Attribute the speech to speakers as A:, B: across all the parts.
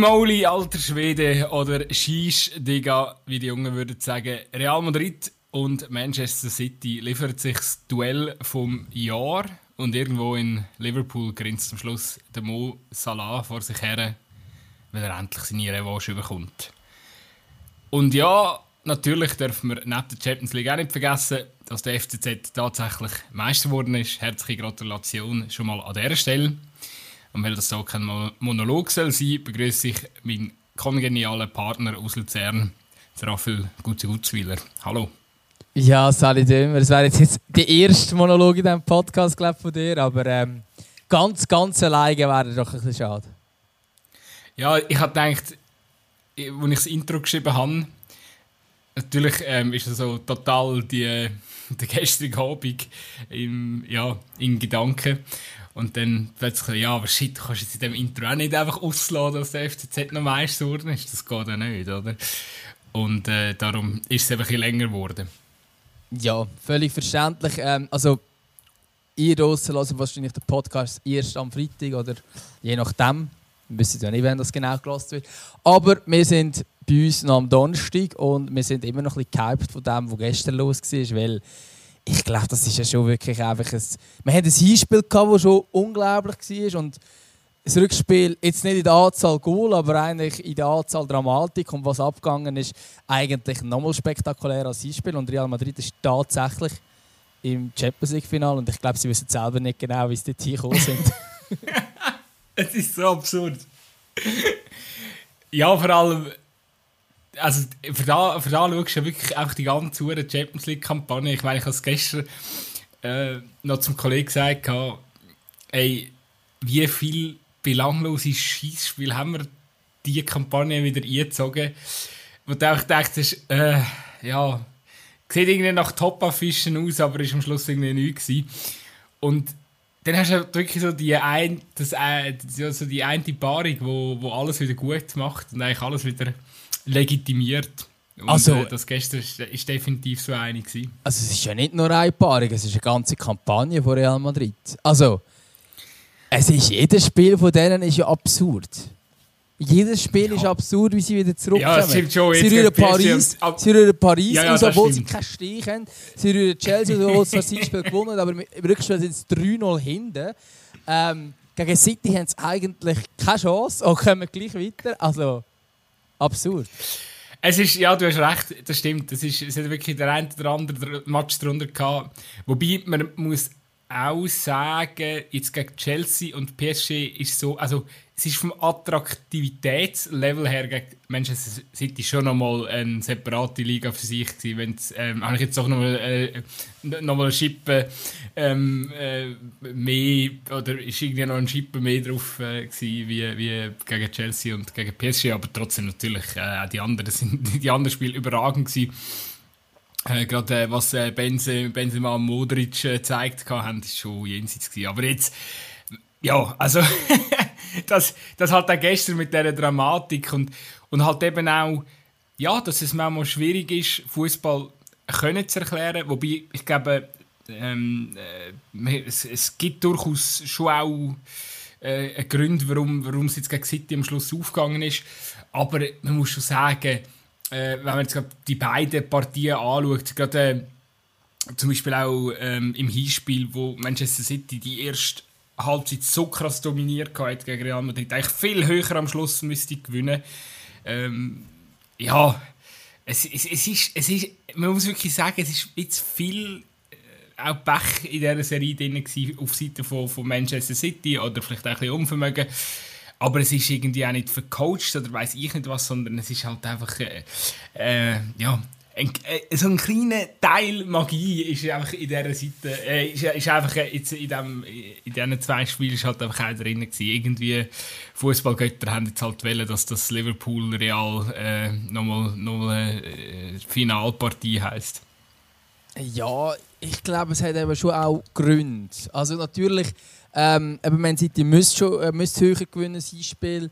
A: Moly, alter Schwede oder Shish, Digga, wie die Jungen würden sagen. Real Madrid und Manchester City liefert sich das Duell vom Jahr und irgendwo in Liverpool grinst am Schluss der Mo Salah vor sich her, weil er endlich seine Revanche bekommt. Und ja, natürlich dürfen wir neben der Champions League auch nicht vergessen, dass der FCZ tatsächlich Meister geworden ist. Herzliche Gratulation schon mal an dieser Stelle. Und weil das so kein Monolog soll sein, begrüße ich meinen kongenialen Partner aus Luzern, Raphael Gutzi-Gutzwiller. Hallo.
B: Ja, Sally Dömer, das wäre jetzt der erste Monolog in diesem Podcast glaub, von dir, aber ähm, ganz, ganz alleine wäre doch ein bisschen schade.
A: Ja, ich habe gedacht, als ich das Intro geschrieben habe, natürlich ähm, ist das so total die, äh, der gestrige Abend im, ja, in Gedanken. Und dann plötzlich, ja, aber shit, du kannst jetzt in dem Intro auch nicht einfach ausladen, dass der FCZ noch Meister geworden ist. Das geht ja nicht, oder? Und äh, darum ist es einfach ein länger geworden.
B: Ja, völlig verständlich. Ähm, also, ihr draussen hören wahrscheinlich den Podcast erst am Freitag oder je nachdem. Wir wissen ja nicht, wann das genau gelassen wird. Aber wir sind bei uns noch am Donnerstag und wir sind immer noch ein bisschen gehypt von dem, was gestern los war, weil ich glaube, das ist ja schon wirklich einfach ein... Wir hatten ein Hinspiel, das schon unglaublich war und das Rückspiel jetzt nicht in der Anzahl Goal, aber eigentlich in der Anzahl Dramatik und was abgegangen ist, eigentlich nochmal spektakulärer als Hinspiel und Real Madrid ist tatsächlich im Champions League Final und ich glaube, sie wissen selber nicht genau, wie sie dort hingekommen sind.
A: es ist so absurd. ja, vor allem also für da, für da schaust du ja wirklich einfach die ganze Champions League-Kampagne. Ich meine, ich habe es gestern äh, noch zum Kollegen gesagt, ey, wie viel belanglose Schießspiel haben wir diese Kampagne wieder eingezogen, wo du auch dachtest, äh, ja, sieht irgendwie nach Top-Fischen aus, aber ist am Schluss irgendwie nichts gewesen. Und dann hast du wirklich so die, ein, das, äh, so die eine Paarung, wo, wo alles wieder gut macht und eigentlich alles wieder legitimiert. Und, also, äh, das gestern ist, ist definitiv so einig gewesen.
B: Also es ist ja nicht nur eine Paarung, es ist eine ganze Kampagne von Real Madrid. Also, es ist, jedes Spiel von denen ist ja absurd. Jedes Spiel ja. ist absurd, wie sie wieder zurückkommen. Ja,
A: stimmt schon.
B: Sie rühren Paris, sie rühren Paris ja, ja, aus, obwohl sie keinen Stich haben. Sie rühren Chelsea, obwohl sie das Spiel gewonnen aber im Rückspiel sind sie 3-0 hinten. Ähm, gegen City haben sie eigentlich keine Chance und kommen gleich weiter. Also, Absurd.
A: Es ist, ja, du hast recht, das stimmt. Es, ist, es hat wirklich der eine oder andere Match darunter gehabt. Wobei man muss auch sagen, jetzt gegen Chelsea und PSG ist so, also es ist vom Attraktivitätslevel her gegen Manchester City schon nochmal eine separate Liga für sich gewesen. Wenn ähm, habe ich jetzt auch nochmal äh, noch eine Schippe ähm, äh, mehr, oder ist irgendwie noch ein Schippe mehr drauf äh, gewesen, wie, wie gegen Chelsea und gegen PSG, aber trotzdem natürlich, äh, die anderen sind, die anderen Spiele überragend gewesen. Äh, Gerade äh, was äh, Benze, Benzema und Modric äh, gezeigt haben, ist schon jenseits gewesen. Aber jetzt, ja, also das, das halt auch gestern mit dieser Dramatik und, und halt eben auch, ja, dass es manchmal schwierig ist, Fußball können zu erklären. Wobei, ich glaube, ähm, äh, es, es, gibt durchaus schon auch äh, Gründe, warum, warum es jetzt gegen City am Schluss aufgegangen ist. Aber man muss schon sagen, äh, wenn man jetzt die beiden Partien anschaut, gerade äh, zum Beispiel auch ähm, im Hinspiel, wo Manchester City die erste Halbzeit so krass dominiert hat gegen Real Madrid, eigentlich viel höher am Schluss müsste gewinnen. Ähm, ja, es, es, es, ist, es ist, man muss wirklich sagen, es ist jetzt viel äh, auch Pech in dieser Serie drin auf Seite von, von Manchester City oder vielleicht auch ein bisschen Unvermögen. Aber es ist irgendwie auch nicht vercoacht oder weiß ich nicht was, sondern es ist halt einfach, äh, äh, ja, ein, äh, so ein kleiner Teil Magie ist einfach in dieser Seite, äh, ist, ist einfach jetzt in, dem, in diesen zwei Spielen ist halt einfach auch drin gewesen. Irgendwie Fußballgötter haben jetzt halt wollen, dass das Liverpool Real äh, nochmal, nochmal äh, Finalpartie heisst.
B: Ja, ich glaube, es hat eben schon auch Gründe. Also natürlich, ähm, eben Man City müsste schon äh, müsste höher gewinnen, sein Spiel.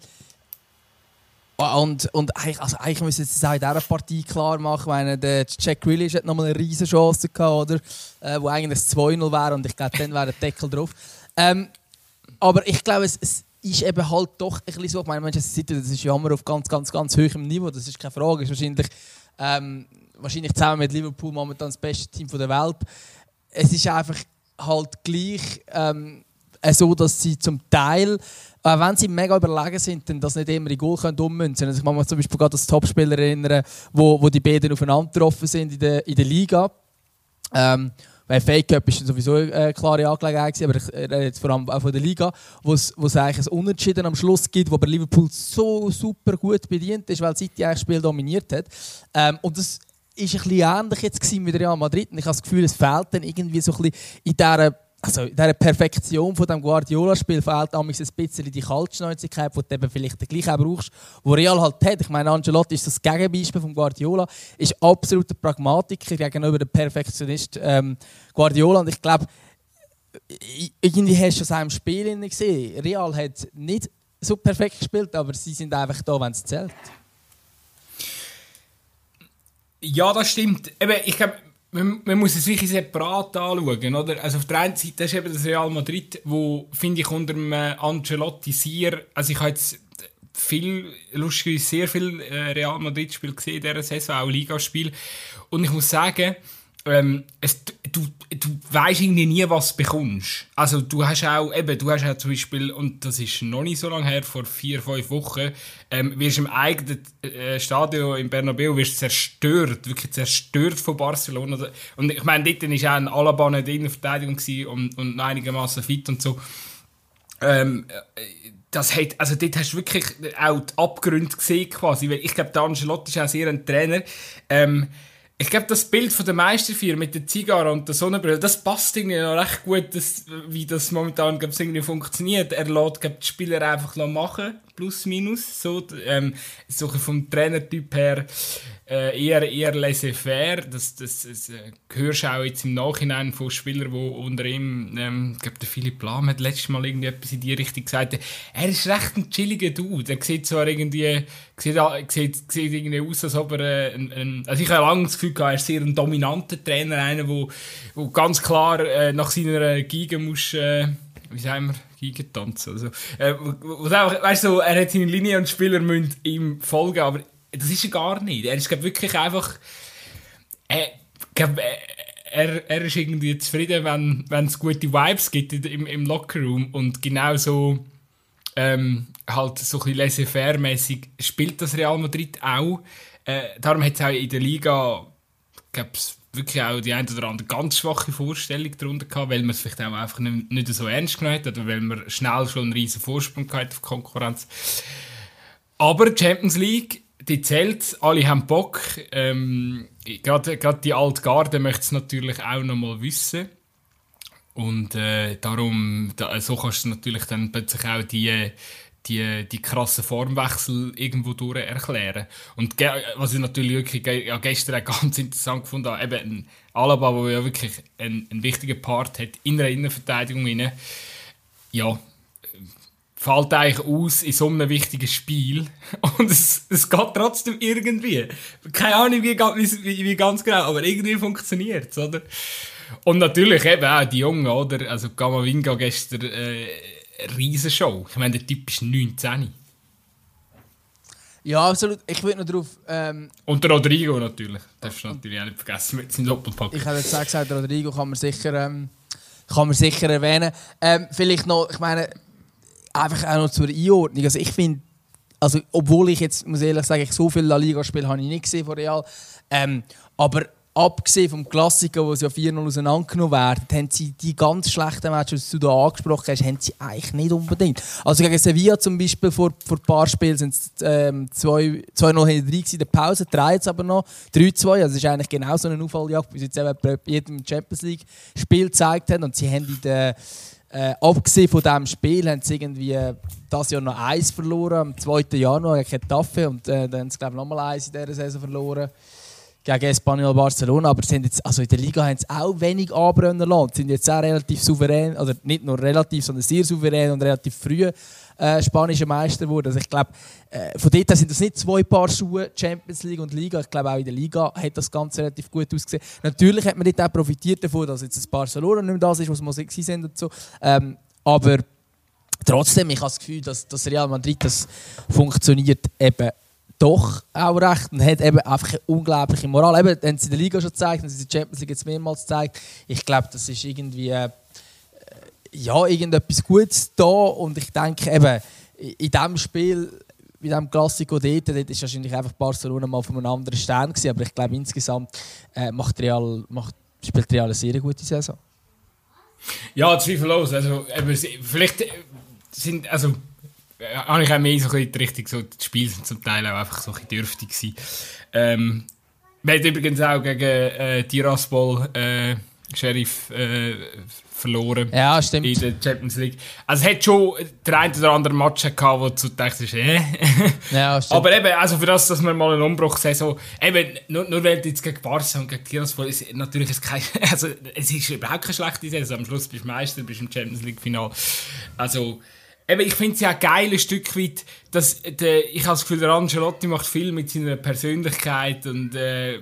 B: Und, und eigentlich, also eigentlich müssen sie es auch in dieser Partie klar machen. Meine, der Jack Grealish hat nochmal eine riesige Chance gehabt, oder? Äh, wo eigentlich das 2-0 wäre und ich glaube, dann wäre der Deckel drauf. Ähm, aber ich glaube, es, es, ist eben halt doch ein bisschen so. Ich meine, Manchester City, das ist ja immer auf ganz, ganz, ganz hohem Niveau. Das ist keine Frage. Das ist wahrscheinlich, ähm, wahrscheinlich zusammen mit Liverpool momentan das beste Team der Welt. Es ist einfach halt gleich ähm, so, dass sie zum Teil äh, wenn sie mega überlegen sind, dann das nicht immer in Goal können ummünzen Also ich kann mich zum Beispiel gerade an das Topspieler erinnern, wo, wo die beiden aufeinander getroffen sind in der, in der Liga. Ähm, weil Fake Cup ist sowieso eine klare Angelegenheit, aber ich rede jetzt vor allem auch von der Liga, wo es eigentlich ein Unentschieden am Schluss gibt, wo aber Liverpool so super gut bedient ist, weil City eigentlich das Spiel dominiert hat. Ähm, und das ist ein bisschen ähnlich jetzt mit Real Madrid. Und ich habe das Gefühl, es fehlt dann irgendwie so ein bisschen in dieser also in dieser Perfektion von dem Guardiola-Spiel fehlt ein bisschen die Kaltschnäuzigkeit, die du eben vielleicht gleich auch brauchst, wo Real halt hat. Ich meine, Angelotti ist das Gegenbeispiel von Guardiola, ist absoluter Pragmatiker gegenüber dem Perfektionist ähm, Guardiola und ich glaube, irgendwie hast du es auch im Spiel gesehen. Real hat nicht so perfekt gespielt, aber sie sind einfach da, wenn es zählt.
A: Ja, das stimmt. Eben, ich glaube, man, man, muss es wirklich separat anschauen, oder? Also auf der einen Seite ist eben das Real Madrid, wo, finde ich, unter dem Ancelotti sehr, also ich habe jetzt viel, lustigerweise sehr viel äh, Real Madrid-Spiel gesehen in dieser Saison, auch Ligaspiel. Und ich muss sagen, ähm, es, du, du weißt irgendwie nie, was du bekommst. Also du hast auch, eben, du hast auch zum Beispiel, und das ist noch nicht so lange her, vor vier, fünf Wochen, ähm, wirst im eigenen äh, Stadion in Bernabeu wirst zerstört, wirklich zerstört von Barcelona. Und ich meine, dort war auch ein Alaba in der Innenverteidigung und, und einigermaßen fit und so. Ähm, das hat, also dort hast du wirklich auch die Abgründe gesehen quasi, weil ich glaube, der Ancelotti ist auch sehr ein Trainer, ähm, ich glaube, das Bild von der Meisterfeier mit der Zigarre und der Sonnenbrille, das passt irgendwie noch recht gut, dass, wie das momentan glaub, irgendwie funktioniert. Er lässt glaub, die Spieler einfach machen, plus minus. So, ähm, so vom Trainertyp her äh, eher, eher laissez-faire. Das, das, das äh, hörst auch jetzt im Nachhinein von Spielern, die unter ihm, ähm, ich glaube, der Philipp Lahm hat letztes Mal irgendwie etwas in die Richtung gesagt. Er ist recht ein chilliger Dude. Er sieht zwar irgendwie, sieht, sieht, sieht irgendwie aus, als ob er äh, ein, ein, also ich habe lange das Gefühl gehabt, er ist sehr ein dominanter Trainer, einer, der ganz klar äh, nach seiner Giga muss, äh, wie sagen wir, Giga tanzen. Also, äh, weißt du, er hat seine Linie und Spieler müssen ihm folgen, aber das ist er gar nicht. Er ist glaub, wirklich einfach. Äh, glaub, er, er ist irgendwie zufrieden, wenn, es gute Vibes gibt im, im Lockerroom und genau so ähm, halt so ein laissez-faire-mäßig spielt das Real Madrid auch. Äh, darum hat es auch in der Liga gab's wirklich auch die eine oder andere ganz schwache Vorstellung darunter gehabt, weil man es vielleicht auch einfach nicht, nicht so ernst genommen hat oder weil man schnell schon einen riesen Vorsprung hatte auf Konkurrenz. Aber Champions League die zählt, alle haben Bock. Ähm, Gerade die Altgarde möchte es natürlich auch noch mal wissen. Und äh, darum, da, so kannst du natürlich dann plötzlich auch die, die, die krassen Formwechsel irgendwo durch erklären. Und was ich natürlich wirklich ja, gestern auch ganz interessant habe, eben ein Alaba, der ja wirklich einen, einen wichtigen Part hat in der Innenverteidigung. Rein. Ja, fällt eigentlich aus in so einem wichtigen Spiel und es, es geht trotzdem irgendwie. Keine Ahnung, wie, wie, wie ganz genau, aber irgendwie funktioniert es, oder? Und natürlich eben auch die Jungen, oder? Also Gamavinga gestern, äh, Riesenshow. Ich meine, der Typ ist 19.
B: Ja, absolut. Ich würde noch darauf... Ähm,
A: und der Rodrigo natürlich. Darfst du natürlich auch nicht vergessen mit seinem Doppelpack.
B: Ich habe jetzt gesagt, Rodrigo kann man sicher, ähm, kann man sicher erwähnen. Ähm, vielleicht noch, ich meine einfach auch noch zur Einordnung. Also ich finde, also obwohl ich jetzt, muss ehrlich sagen, ich so viele La Liga-Spiele habe ich nicht gesehen von Real, ähm, aber abgesehen vom Klassiker, wo sie ja 4-0 auseinandergenommen werden, haben sie die ganz schlechten Matches, die du da angesprochen hast, haben sie eigentlich nicht unbedingt. Also gegen Sevilla zum Beispiel vor, vor ein paar Spielen sind es ähm, 2-0 hinter 3 in der Pause, 3 jetzt aber noch 3-2. Also es ist eigentlich genau so eine Aufholjagd, wie sie jetzt eben bei jedem Champions League-Spiel gezeigt haben. Und sie haben in der äh, abgesehen von diesem Spiel haben sie irgendwie äh, das Jahr noch eins verloren, am 2. Januar gegen Getafe und äh, dann haben sie glaube ich nochmal eins in dieser Saison verloren gegen Espanyol Barcelona, aber sind jetzt, also in der Liga haben sie auch wenig anbrennen lassen. Sie sind jetzt auch relativ souverän, oder nicht nur relativ, sondern sehr souverän und relativ früh äh, spanischer Meister geworden. Also ich glaube, äh, von dort sind das nicht zwei Paar Schuhe, Champions League und Liga. Ich glaube, auch in der Liga hat das Ganze relativ gut ausgesehen. Natürlich hat man nicht auch profitiert davon, dass jetzt das Barcelona nicht mehr das ist, was sie sind und so. Ähm, aber trotzdem, ich habe das Gefühl, dass, dass Real Madrid das funktioniert eben doch auch recht und hat eben einfach eine unglaubliche Moral. Eben, haben sie in der Liga schon gezeigt, haben sie in der Champions League jetzt mehrmals gezeigt. Ich glaube, das ist irgendwie äh, ja, irgendetwas Gutes da und ich denke eben, in diesem Spiel, in diesem Klassiko dort, dort ist wahrscheinlich einfach Barcelona mal von einem anderen Stern gewesen, aber ich glaube insgesamt äh, macht Real, macht, spielt Real eine sehr gute Saison.
A: Ja, zweifellos. Also, eben, vielleicht sind, also äh, habe ich auch mehr so ein richtig so, die Spiele sind zum Teil auch einfach so ein dürftig gewesen. Ähm, wir haben übrigens auch gegen äh, Tiraspol äh, Sheriff äh, verloren.
B: Ja, stimmt.
A: In der Champions League. Also es hat schon der ein oder andere Match gehabt, wo du dachtest, äh.
B: ja, stimmt.
A: Aber eben, also für das, dass wir mal einen Umbruch sehen, eben, nur, nur weil du jetzt gegen Barca und gegen Tiraspol, ist natürlich ist kein, also es ist überhaupt keine schlechte Saison. Am Schluss bist du Meister, bist im Champions League Final. Also, Eben, ich finde es ja ein Stück weit, dass der, ich habe das Gefühl, der Angelotti macht viel mit seiner Persönlichkeit und äh,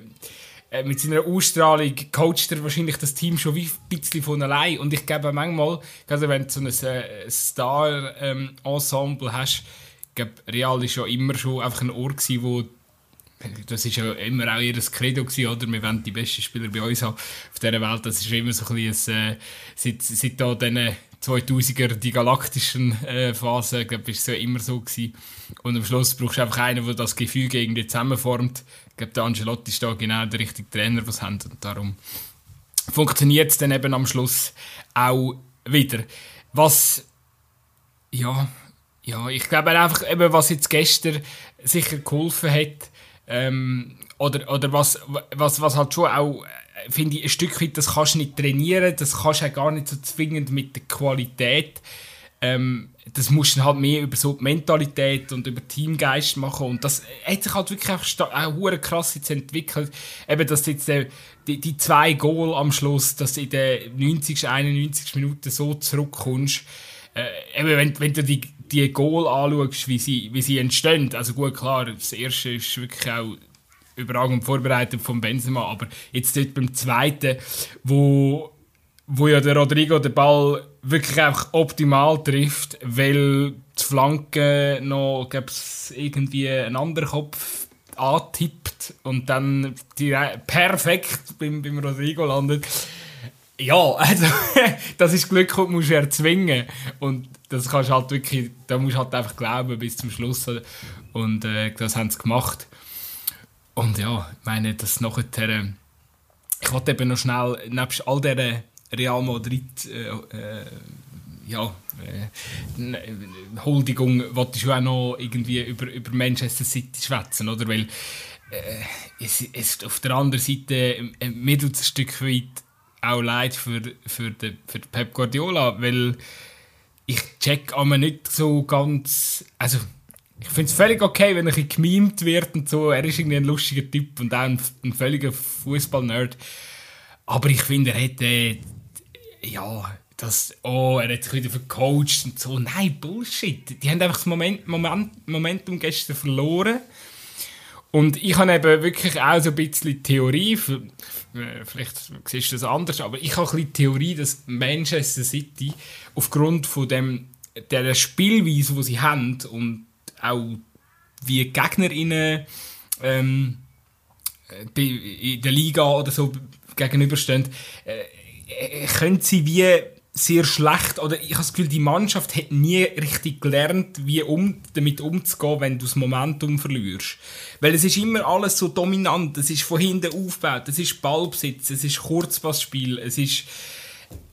A: äh mit seiner Ausstrahlung coacht er wahrscheinlich das Team schon wie ein bisschen von allein. Und ich glaube manchmal, gerade wenn du so ein äh, Star-Ensemble hast, ich Real ist ja immer schon einfach ein Ort gewesen, wo das ist ja immer auch ihr Credo gewesen, oder? Wir wollen die besten Spieler bei uns haben auf dieser Welt. Das ist immer so ein bisschen, ein, äh, seit, seit da diesen 2000er, die galaktischen äh, Phasen, ich glaube, es ja immer so gewesen. Und am Schluss brauchst du einfach einen, der das Gefühl gegen dich zusammenformt. Ich glaube, der Angelotti ist da genau der richtige Trainer, was haben. Und darum funktioniert es dann eben am Schluss auch wieder. Was, ja, ja, ich glaube einfach, eben, was jetzt gestern sicher geholfen hat, ähm, oder, oder was, was, was halt schon auch finde ich, ein Stück weit, das kannst du nicht trainieren, das kannst du auch gar nicht so zwingend mit der Qualität. Ähm, das musst du halt mehr über so die Mentalität und über Teamgeist machen und das hat sich halt wirklich auch, auch krass jetzt entwickelt. Eben, dass jetzt äh, die, die zwei Goal am Schluss, dass du in den 90, 91 Minuten so zurückkommst. Äh, eben, wenn, wenn du die, die Goal anschaust, wie sie, wie sie entstehen, also gut, klar, das erste ist wirklich auch überragend vorbereitet von Benzema, aber jetzt dort beim zweiten, wo, wo ja der Rodrigo den Ball wirklich einfach optimal trifft, weil die Flanke noch irgendwie einen anderen Kopf antippt und dann perfekt beim, beim Rodrigo landet. Ja, also das ist Glück, das musst du erzwingen. Und das kannst halt wirklich, da musst du halt einfach glauben bis zum Schluss. Und äh, das haben sie gemacht. Und ja, ich meine, das nachher. Äh, ich wollte eben noch schnell, nebst all dieser Real Madrid. Äh, äh, ja, äh, Huldigung, wollte ich auch noch irgendwie über, über Manchester City schwätzen, oder? Weil äh, es, es, auf der anderen Seite, äh, mir tut ein Stück weit auch leid für, für, den, für Pep Guardiola, weil ich check aber nicht so ganz, also ich finde es völlig okay, wenn er ein gemimt wird und so. Er ist irgendwie ein lustiger Typ und auch ein, ein völliger Fußball-Nerd. Aber ich finde, er hätte. Ja, das. Oh, er hat sich wieder vercoacht und so. Nein, Bullshit. Die haben einfach das Moment, Moment, Momentum gestern verloren. Und ich habe eben wirklich auch so ein bisschen Theorie, vielleicht siehst du das anders, aber ich habe ein bisschen Theorie, dass Manchester City aufgrund von dem, der Spielweise, die sie haben und auch wie GegnerInnen ähm, in der Liga oder so gegenüberstehen, äh, können sie wie sehr schlecht, oder ich habe das Gefühl, die Mannschaft hat nie richtig gelernt, wie um, damit umzugehen, wenn du das Momentum verlierst. Weil es ist immer alles so dominant, es ist von hinten aufgebaut, es ist Ballbesitz, es ist Kurzpassspiel, es ist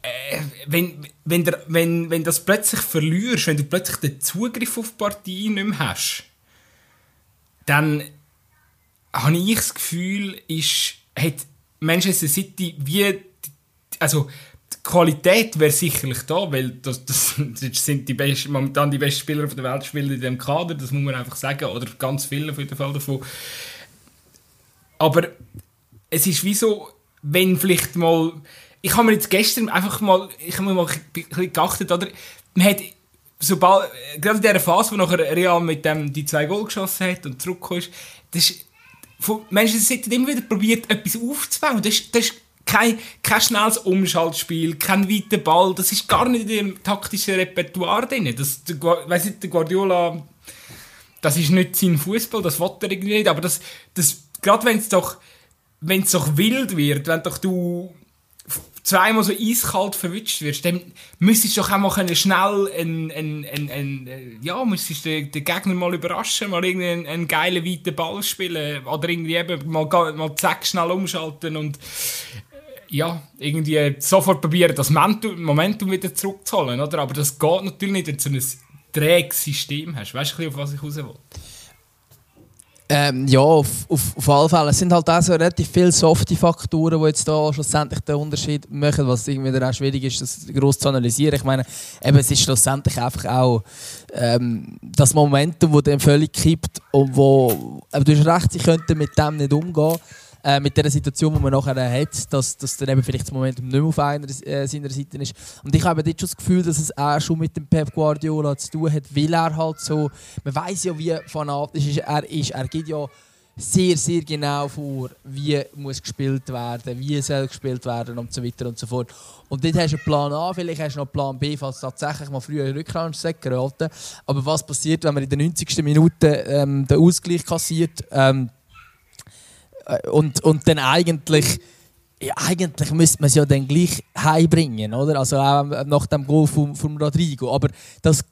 A: äh, wenn, wenn, der, wenn, wenn das plötzlich verlierst, wenn du plötzlich den Zugriff auf die Partie nicht mehr hast, dann habe ich das Gefühl, ist, hat Manchester City wie, also die Qualität wäre sicherlich da, weil das, das, das sind die besten, momentan die besten Spieler auf der Welt spielen in dem Kader, das muss man einfach sagen, oder ganz viele auf jeden Fall davon. Aber es ist wie so, wenn vielleicht mal ich habe mir jetzt gestern einfach mal, ich habe mir mal ein bisschen geachtet, oder? Man hat, sobald, gerade in dieser Phase, wo nachher Real mit dem die zwei Goal geschossen hat und zurückgekommen ist, das ist, Manchester City immer wieder probiert, etwas aufzubauen. Das ist, das ist kein, kein schnelles Umschaltspiel, kein weiter Ball. Das ist gar nicht in ihrem taktischen Repertoire drin. Das, der, weiss nicht, der Guardiola, das ist nicht sein Fußball, das will er irgendwie nicht. Aber das, das, gerade wenn es doch, wenn es doch wild wird, wenn doch du zweimal so eiskalt verwünscht wirst, dann müsstest du doch auch mal schnell ein, ein, ein, ein, äh, ja, müsstest den, den Gegner mal überraschen, mal einen, einen geilen weiten Ball spielen oder irgendwie eben mal, mal zack schnell umschalten und äh, ja, irgendwie sofort probieren, das Momentum wieder zurückzuholen, oder? Aber das geht natürlich nicht, wenn du so ein träges System hast. Weißt du, auf was ich raus will?
B: Ähm, ja, auf, auf, auf alle Fälle. Es sind halt auch so relativ viele softe Faktoren, die jetzt da schlussendlich den Unterschied machen, was irgendwie auch schwierig ist, das groß zu analysieren. Ich meine, eben, es ist schlussendlich einfach auch ähm, das Momentum, das dann völlig kippt und wo, aber du hast recht, sie könnten mit dem nicht umgehen äh, mit der Situation, die man nachher hat, dass, dass dann eben vielleicht das Momentum nicht mehr auf einer, äh, seiner Seite ist. Und ich habe jetzt schon das Gefühl, dass es auch schon mit dem Pep Guardiola zu tun hat, weil er halt so, man weiß ja, wie fanatisch er ist. Er geht ja sehr, sehr genau vor, wie muss gespielt werden, wie soll gespielt werden und so weiter und so fort. Und dort hast du einen Plan A, vielleicht hast du noch einen Plan B, falls tatsächlich mal früher einen Rückrundensack geraten. Aber was passiert, wenn man in der 90. Minute ähm, den Ausgleich kassiert? Ähm, äh, und, und dann eigentlich, ja, eigentlich müsste man es ja dann gleich heimbringen, oder? Also auch nach dem Goal von, von Rodrigo. Aber das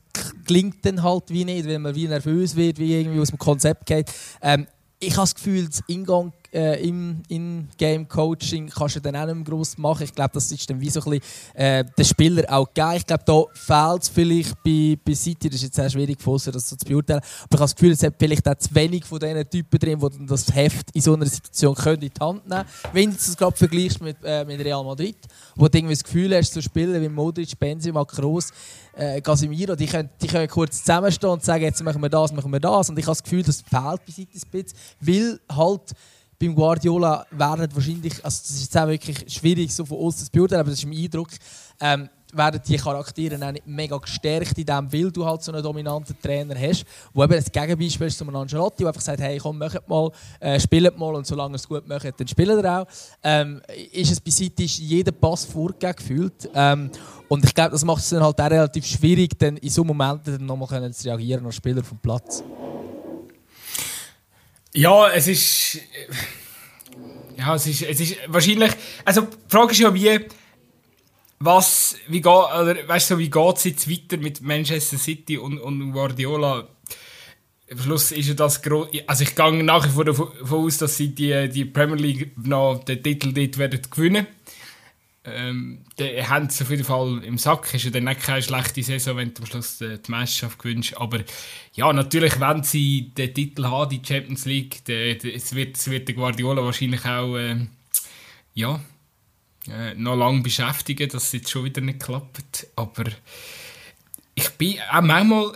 B: klingt dann halt wie nicht, wenn man wie nervös wird, wie irgendwie aus dem Konzept geht. Ähm, ich habe das Gefühl, das Ingang äh, im In-Game-Coaching kannst du dann auch nicht mehr gross machen. Ich glaube, das ist dann wie so ein bisschen äh, den Spieler auch geil. Ich glaube, da fehlt es vielleicht bei, bei City, das ist jetzt sehr schwierig für das so zu beurteilen, aber ich habe das Gefühl, es hat vielleicht auch zu wenig von diesen Typen drin, die das Heft in so einer Situation können in die Hand nehmen können. Wenn du es gerade vergleichst mit, äh, mit Real Madrid, wo du irgendwie das Gefühl hast, so Spieler wie Modric, Benzema, Kroos, äh, die können, die können kurz zusammenstehen und sagen, jetzt machen wir das, machen wir das. Und ich habe das Gefühl, das fehlt bei City ein bisschen, weil halt beim Guardiola werden wahrscheinlich, also das ist jetzt auch wirklich schwierig so von außen zu beurteilen, aber das ist mein Eindruck, ähm, werden die Charaktere nicht mega gestärkt in dem, weil du halt so einen dominanten Trainer hast, wo eben das Gegenbeispiel ist zu einem Ancelotti, der einfach sagt, hey komm, macht mal, äh, spielt mal und solange ihr es gut macht, dann spielt er auch. Ähm, ist es bei City jeder Pass vorgegeben gefühlt ähm, und ich glaube, das macht es dann halt auch relativ schwierig, dann in so Momenten nochmal zu reagieren als Spieler vom Platz.
A: Ja, es ist. Ja, es ist, es ist wahrscheinlich. Also, die Frage ist ja, wie. Was, wie geht, oder, weißt du, wie geht es jetzt weiter mit Manchester City und, und Guardiola? Am Schluss ist ja das groß. Also, ich gehe nach wie vor davon aus, dass sie die, die Premier League noch den Titel dort werden gewinnen ähm, die haben es auf jeden Fall im Sack. Ist ja dann nicht keine schlechte Saison, wenn du am Schluss die, die Meisterschaft gewinnst. Aber ja, natürlich, wenn sie den Titel haben, die Champions League, die, die, es, wird, es wird der Guardiola wahrscheinlich auch äh, ja, äh, noch lange beschäftigen, dass es jetzt schon wieder nicht klappt. Aber ich bin auch manchmal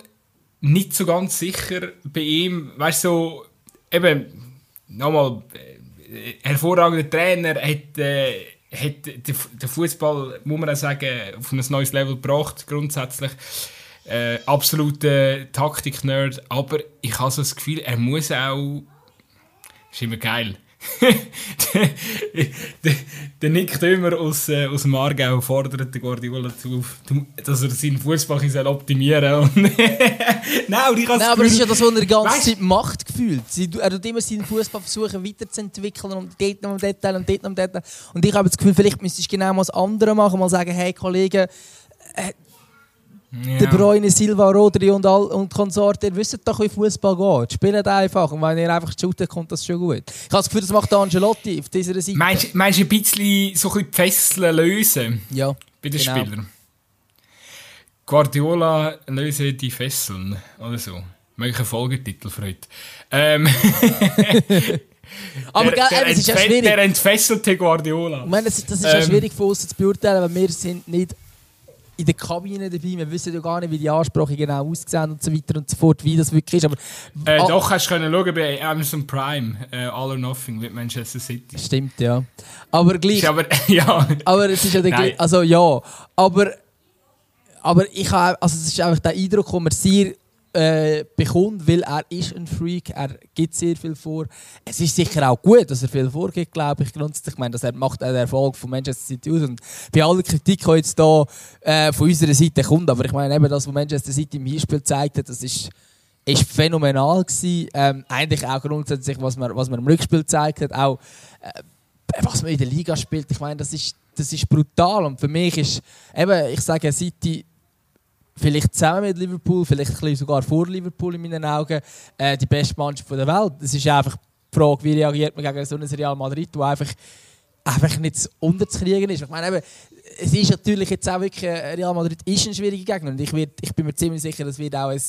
A: nicht so ganz sicher bei ihm. Weißt du, so, eben, nochmal, äh, hervorragender Trainer, hat. Äh, hat der Fußball, muss man auch sagen, auf ein neues Level gebracht, grundsätzlich. Äh, absoluter Taktik-Nerd, aber ich habe so das Gefühl, er muss auch. Ist immer geil. der, Nick Dömer aus, äh, aus dem Aargau fordert den Guardiola auf, dass er seinen Fußball optimieren soll.
B: Nein, ich Nein, aber es ist ja das, was er die ganze weißt, Zeit macht, gefühlt. Er tut immer seinen Fußball versuchen weiterzuentwickeln und dort noch Detail und dort noch Detail. Und ich habe das Gefühl, vielleicht müsstest du genau mal das andere machen, mal sagen, hey Kollege, äh, ja. De Bruyne, Silva, Rodri und, all, und Konsorte, ihr wisst doch, wie Fußball geht. Spielt einfach. Und wenn ihr einfach shootet, kommt das schon gut. Ich habe das Gefühl, das macht Angelotti auf dieser Seite.
A: Meinst, du ein bisschen so ein die Fesseln lösen?
B: Ja.
A: Bei den genau. Spielern? Guardiola löse die Fesseln. Oder so. Mögliche Folgetitel für heute. Ähm.
B: Aber der, der, es ist ja schwierig.
A: Der entfesselte Guardiola.
B: Ich meine, das, das ist ähm, ja schwierig für uns zu beurteilen, weil wir sind nicht in der Kabine dabei. Wir wissen ja gar nicht, wie die Ansprache genau aussehen und so weiter und so fort, wie das wirklich ist. Aber,
A: äh, ah, doch, hast du können schauen bei Amazon Prime, äh, All or Nothing mit Manchester City.
B: Stimmt, ja. Aber gleich.
A: aber, ja.
B: aber es ist ja der Also ja. Aber, aber ich habe, also es ist einfach der Eindruck, wo man sehr äh, bekommt, weil er ist ein Freak, er gibt sehr viel vor. Es ist sicher auch gut, dass er viel vorgibt, glaube ich, grundsätzlich. Ich meine, dass er macht den Erfolg von Manchester City aus und bei aller Kritik, die jetzt hier äh, von unserer Seite kommt, aber ich meine eben das, was Manchester City im Hinspiel gezeigt hat, das ist ist phänomenal gewesen. Ähm, eigentlich auch grundsätzlich, was man, was man im Rückspiel gezeigt hat, auch äh, was man in der Liga spielt. Ich meine, das ist, das ist brutal und für mich ist eben, ich sage City vielleicht zusammen mit Liverpool, vielleicht sogar vor Liverpool in meinen Augen, äh, die beste Mannschaft der Welt. Es ist einfach die Frage, wie reagiert man gegen so ein Real Madrid, wo einfach einfach nicht unterzukriegen ist. Ich meine, eben, es ist natürlich jetzt auch wirklich, äh, Real Madrid ist ein schwieriger Gegner und ich, wird, ich bin mir ziemlich sicher, es wird auch ein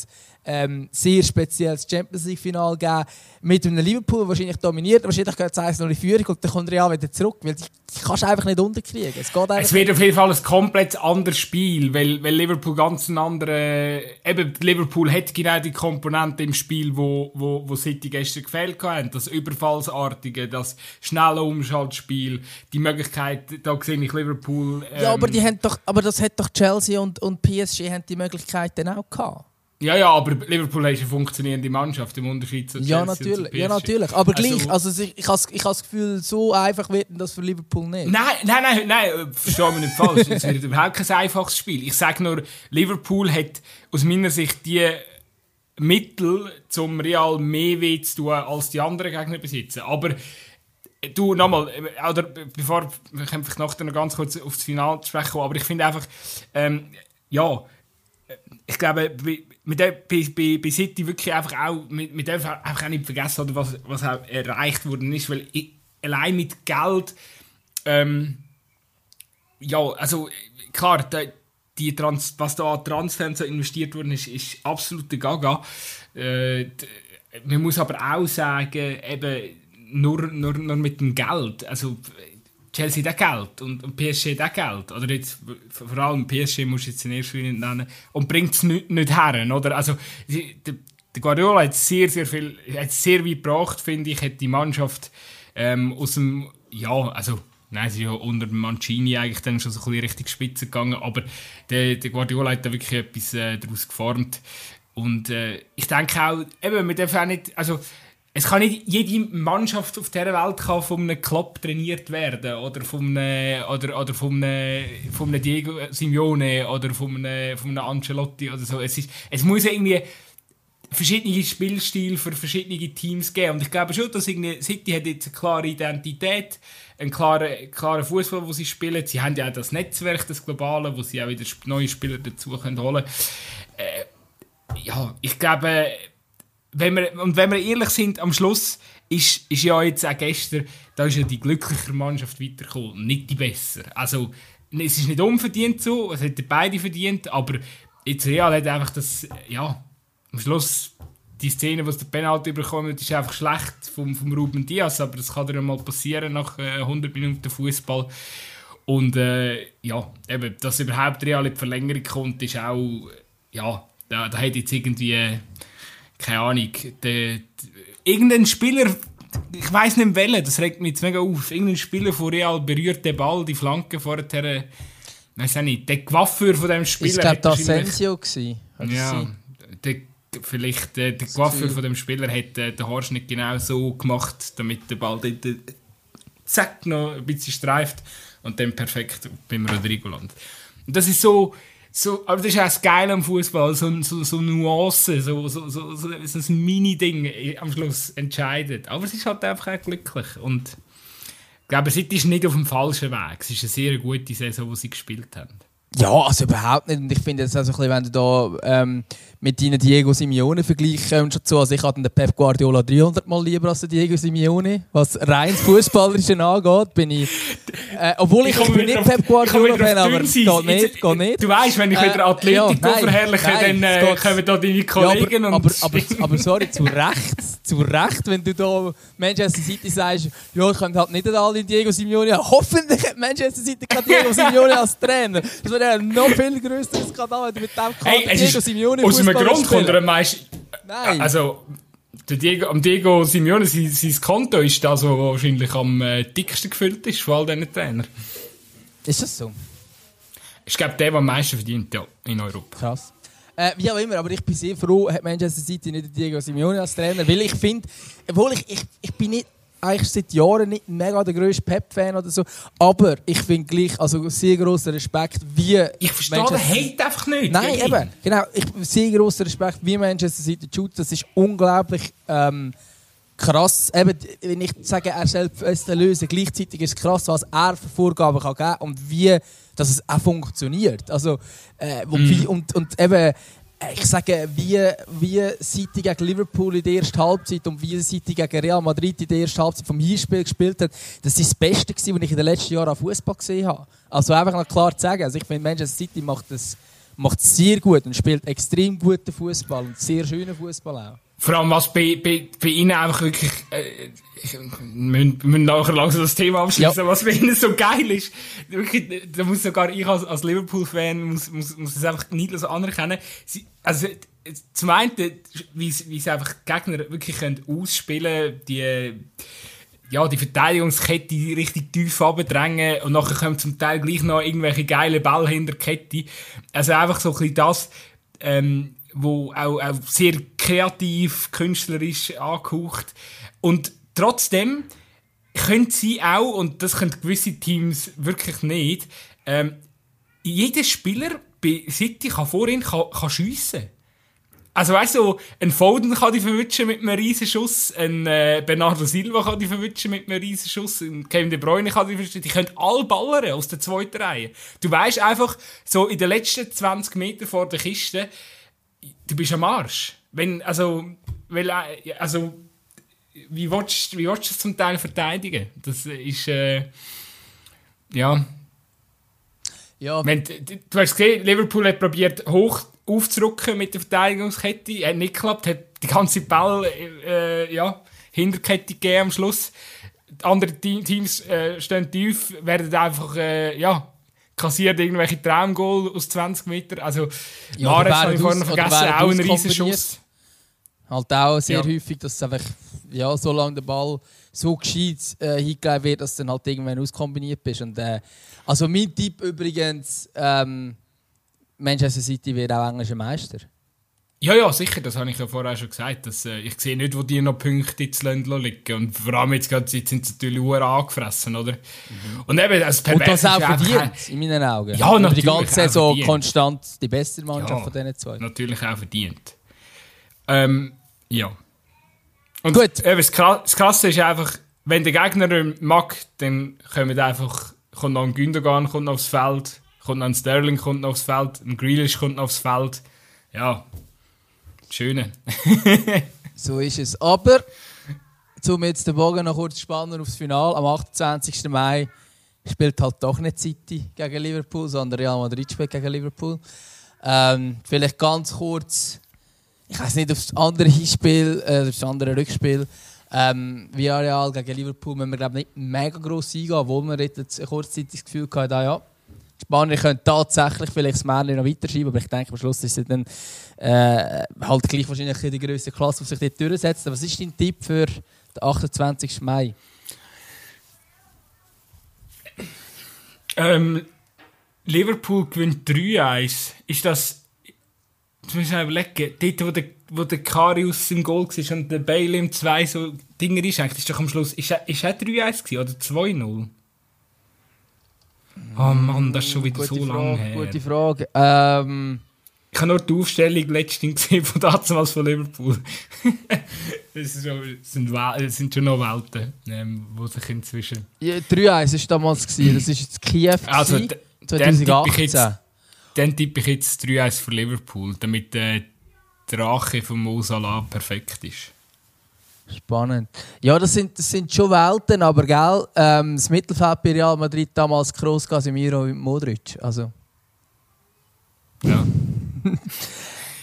B: ähm, sehr spezielles Champions League Final geben mit einem Liverpool wahrscheinlich dominiert, wahrscheinlich geht es eins noch in Führung und dann kommt Real wieder zurück, weil die, die kannst du einfach nicht unterkriegen.
A: Es, geht es wird auf jeden Fall ein komplett anderes Spiel, weil, weil Liverpool ganz ein andere, eben Liverpool hat genau die Komponente im Spiel, wo, wo, wo City gestern gefehlt haben, das Überfallsartige, das schnelle Umschaltspiel, die Möglichkeit, da sehe ich Liverpool
B: ähm, ja, aber, die haben doch, aber das hat doch Chelsea und, und PSG haben die Möglichkeit dann auch gehabt.
A: Ja, ja, aber Liverpool ist eine funktionierende Mannschaft im Unterschied zu
B: Chelsea ja, natürlich, Ja, natürlich. Aber also, gleich, also ich, ich habe ich das Gefühl, so einfach wird das für Liverpool nicht.
A: Nein, nein, nein, nein verstehe mich nicht falsch. es wird überhaupt kein einfaches Spiel. Ich sage nur, Liverpool hat aus meiner Sicht die Mittel, zum Real mehr weh zu tun, als die anderen Gegner besitzen. Aber du, nochmal, oder bevor, können vielleicht nachher noch ganz kurz auf das Finale sprechen, aber ich finde einfach, ähm, ja, ich glaube, mit der, bei, bei, bei City wirklich einfach auch, mit, mit dem einfach auch nicht vergessen, oder was, was auch erreicht worden ist, weil ich, allein mit Geld, ähm, ja, also klar, die, die Trans was da an Transfers so investiert worden ist, ist absolute Gaga. Äh, man muss aber auch sagen, eben, nur, nur, nur mit dem Geld. Also Chelsea hat Geld und, und PSG hat Geld. Oder jetzt, vor allem PSG muss jetzt in erster Linie nennen. Und bringt es nicht, nicht her. Oder? Also, die, der Guardiola hat sehr, sehr viel, hat sehr weit gebracht, finde ich, hat die Mannschaft ähm, aus dem, ja, also, nein, sie ist ja unter Mancini eigentlich dann schon so ein bisschen Richtung Spitze gegangen, aber der, der Guardiola hat da wirklich etwas äh, daraus geformt. Und äh, ich denke auch, eben, man darf auch nicht, also, es kann nicht jede Mannschaft auf dieser Welt kann von einem Klopp trainiert werden oder von einem, oder, oder von einem, von einem Diego Simeone oder von einem, von einem Ancelotti oder so. Es, ist, es muss irgendwie verschiedene Spielstile für verschiedene Teams geben und ich glaube schon, dass City hat jetzt eine klare Identität, einen klaren, klaren Fußball, wo sie spielen. Sie haben ja auch das Netzwerk, das globale, wo sie auch wieder neue Spieler dazu können holen. Äh, ja, ich glaube wenn wir, und wenn wir ehrlich sind, am Schluss ist, ist ja jetzt auch gestern, da ist ja die glücklichere Mannschaft weitergekommen, nicht die bessere. Also, es ist nicht unverdient so, es hätten beide verdient, aber jetzt Real hat einfach das, ja, am Schluss die Szene, wo der Penalty bekommt, ist einfach schlecht vom, vom Ruben Diaz, aber das kann dir mal passieren nach äh, 100 Minuten Fußball. Und äh, ja, eben, dass überhaupt Real in die Verlängerung kommt, ist auch, ja, da, da hat jetzt irgendwie keine Ahnung, der, der, irgendein Spieler, ich weiß nicht welcher, das regt mich jetzt mega auf, irgendein Spieler von Real berührt den Ball, die Flanke vorher, weiß auch nicht, der Coiffeur von dem Spieler...
B: Ich glaube, das Sensio gewesen.
A: Ja, der, vielleicht äh, der Coiffeur von dem Spieler hat äh, den Haarschnitt genau so gemacht, damit der Ball dort äh, zack noch ein bisschen streift. Und dann perfekt beim Rodrigo landet. Und das ist so so, aber das ist auch das Geile am Fußball, so, so, so Nuancen, so, so, so, so, so ein Mini-Ding am Schluss entscheidet. Aber es ist halt einfach auch glücklich. Und ich glaube, City ist nicht auf dem falschen Weg. Es ist eine sehr gute Saison, die sie gespielt haben.
B: Ja, also überhaupt nicht. Und ich finde jetzt wenn du da ähm, mit deinen Diego Simeone vergleichen und dazu, also ich hatte den Pep Guardiola 300 Mal lieber als den Diego Simeone, was rein Fußballerische angeht, bin ich, äh, obwohl ich, ich, bin nicht Pep Guardiola Fan, aber geht nicht, geht nicht.
A: Du weißt, wenn ich wieder äh, Athletik ja, verherrliche, dann äh, kommen da deine Kollegen
B: ja, aber, aber, aber, aber, sorry, zu Recht, zu Recht, wenn du da Manchester City sagst, ja, ich könnte halt nicht alle Diego Simeone haben. Hoffentlich hat Manchester City gerade Diego Simeone als Trainer. Das wäre ein noch viel grösseres Skandal, wenn du mit dem
A: hey, Diego Simeone einem Grund kommt er meist. Nein. Also, der Diego, am Diego Simeone, sein, sein Konto ist das, was wahrscheinlich am äh, dicksten gefüllt ist von all diesen Trainern.
B: Ist das so?
A: Ich glaube, der, der am meisten verdient, ja, in Europa.
B: Krass. Äh, wie auch immer, aber ich bin sehr froh, hat Manchester City nicht Diego Simeone als Trainer, weil ich finde, obwohl ich, ich, ich bin nicht eigentlich seit Jahren nicht mega der grösste Pep-Fan oder so, aber ich finde gleich, also sehr grossen Respekt, wie
A: Ich verstehe den Hate einfach nicht.
B: Nein,
A: ihn.
B: eben, genau, ich sehr grossen Respekt, wie Manchester City shootet, das ist unglaublich ähm, krass. Eben, wenn ich sage, er selbst es lösen, gleichzeitig ist es krass, was er für Vorgaben kann geben und wie dass es auch funktioniert. Also, äh, wo
A: Mhm.
B: wie, und, und eben, ich sage, wie, wie City gegen Liverpool in der ersten Halbzeit und wie City gegen Real Madrid in der ersten Halbzeit vom Hinspiel gespielt hat, das ist das Beste was ich in den letzten Jahren an Fußball gesehen habe. Also einfach noch klar zu sagen, also ich finde, Manchester City macht das macht es sehr gut und spielt extrem guten Fußball und sehr schönen Fußball auch.
A: Vor allem, was bei, bei, bei ihnen einfach wirklich, äh, ich, wir müssen nachher langsam das Thema abschließen,
B: Ja.
A: was bei ihnen so geil ist. Wirklich, da muss sogar ich als, als Liverpool-Fan, muss, muss, muss es einfach nicht so anerkennen. Sie, also, zum einen, wie, sie- einfach die Gegner wirklich können ausspielen die, ja, die Verteidigungskette richtig tief abdrängen und nachher kommen zum Teil gleich noch irgendwelche geile Ball hinter die Kette. Also einfach so ein bisschen das, ähm, wo auch, auch sehr kreativ, künstlerisch angehaucht. Und trotzdem können sie auch, und das können gewisse Teams wirklich nicht, ähm, jeder Spieler bei City kann vorhin kann, kann schiessen. Also weißt du, ein Foden kann die verwutschen mit einem riesen Schuss, ein äh, Bernardo Silva kann die verwutschen mit einem riesen Schuss, ein Kevin De Bruyne kann die verwutschen. Die können alle ballern aus der zweiten Reihe. Du weißt einfach, so in den letzten 20 Metern vor der Kiste, du bist am Arsch. Wenn, also, weil, äh, also, wie willst, wie willst du das zum Teil verteidigen? Das ist, äh, ja,
B: Ja,
A: wenn, d- d- du hast gesehen, Liverpool hat probiert hoch aufzurücken mit der Verteidigungskette, hat nicht geklappt, hat die ganze Ball äh, ja, Hinterkette gegeben am Schluss. Die anderen Te- Teams äh, stehen tief, werden einfach äh, ja, kassiert irgendwelche Traumgoal aus 20 Metern. Also
B: Ja, oder
A: habe ich vorhin vergessen, auch ein riesen
B: auskombiniert.
A: Schuss.
B: Halt auch sehr
A: Ja.
B: häufig, dass es einfach, ja, solange der Ball so gescheit äh, hingelegt wird, dass du dann halt irgendwann auskombiniert bist. Und, äh, also mein Tipp übrigens, ähm, Manchester City wird auch englischer Meister.
A: Ja, ja, sicher, das habe ich ja vorher schon gesagt. Dass, äh, ich sehe nicht, wo die noch Punkte ins Land liegen. Und vor allem jetzt, gerade, jetzt sind sie natürlich sehr angefressen, oder? Und eben, das
B: Mhm. Und das auch verdient, in meinen Augen.
A: Ja,
B: Über die
A: natürlich
B: ganze
A: auch
B: Saison
A: verdient.
B: konstant die beste Mannschaft
A: Ja.
B: von diesen zwei.
A: natürlich auch verdient. Ähm, ja. Und
B: Gut.
A: Eben, das, Kra- das Krasse ist einfach, wenn der Gegner mag, dann kommt einfach, kommt noch ein Gündogan kommt noch aufs Feld, kommt noch ein Sterling kommt noch aufs Feld, ein Grealish kommt noch aufs Feld. Ja, schöne.
B: So ist es. Aber, um jetzt den Bogen noch kurz spannen aufs Finale, am 28. Mai spielt halt doch nicht City gegen Liverpool, sondern Real Madrid spielt gegen Liverpool. Ähm, vielleicht ganz kurz, ich weiß nicht, auf das andere Hinspiel, äh, das andere Rückspiel, ähm, Villarreal gegen Liverpool müssen wir glaube nicht mega gross eingehen, obwohl wir jetzt kurzzeitig das Gefühl hatten, ja, die Spanier können tatsächlich vielleicht das Märchen noch weiterschieben, aber ich denke, am Schluss ist es dann äh, halt gleich wahrscheinlich die grösste Klasse, die sich dort durchsetzt. Was ist dein Tipp für den 28. Mai?
A: Ähm, Liverpool gewinnt 3-1. Ist das. Jetzt muss ich überlegen. Dort, wo der, wo der Karius im Goal war und der Bale im 2 so Dinger einschenkt, ist doch am Schluss. Ist ist er 3-1 gewesen oder 2-0? Oh Mann, das ist schon wieder so lange her.
B: Gute Frage. Ähm,
A: Ich habe nur die Aufstellung letztens gesehen von damals von Liverpool. das, sind, das sind schon noch Welten, ähm, wo sich inzwischen.
B: ja, 3-1 war damals. Gewesen. Das war jetzt Kiew
A: Also,
B: gewesen,
A: d- dann tippe ich
B: 2018.
A: jetzt- jetzt 3-1 für Liverpool, damit äh, die Rache von Mo Salah perfekt ist.
B: Spannend. Ja, das sind, das sind schon Welten, aber gell, ähm, das Mittelfeld bei Real Madrid damals Kroos, Casemiro und Modric. Also,
A: Ja.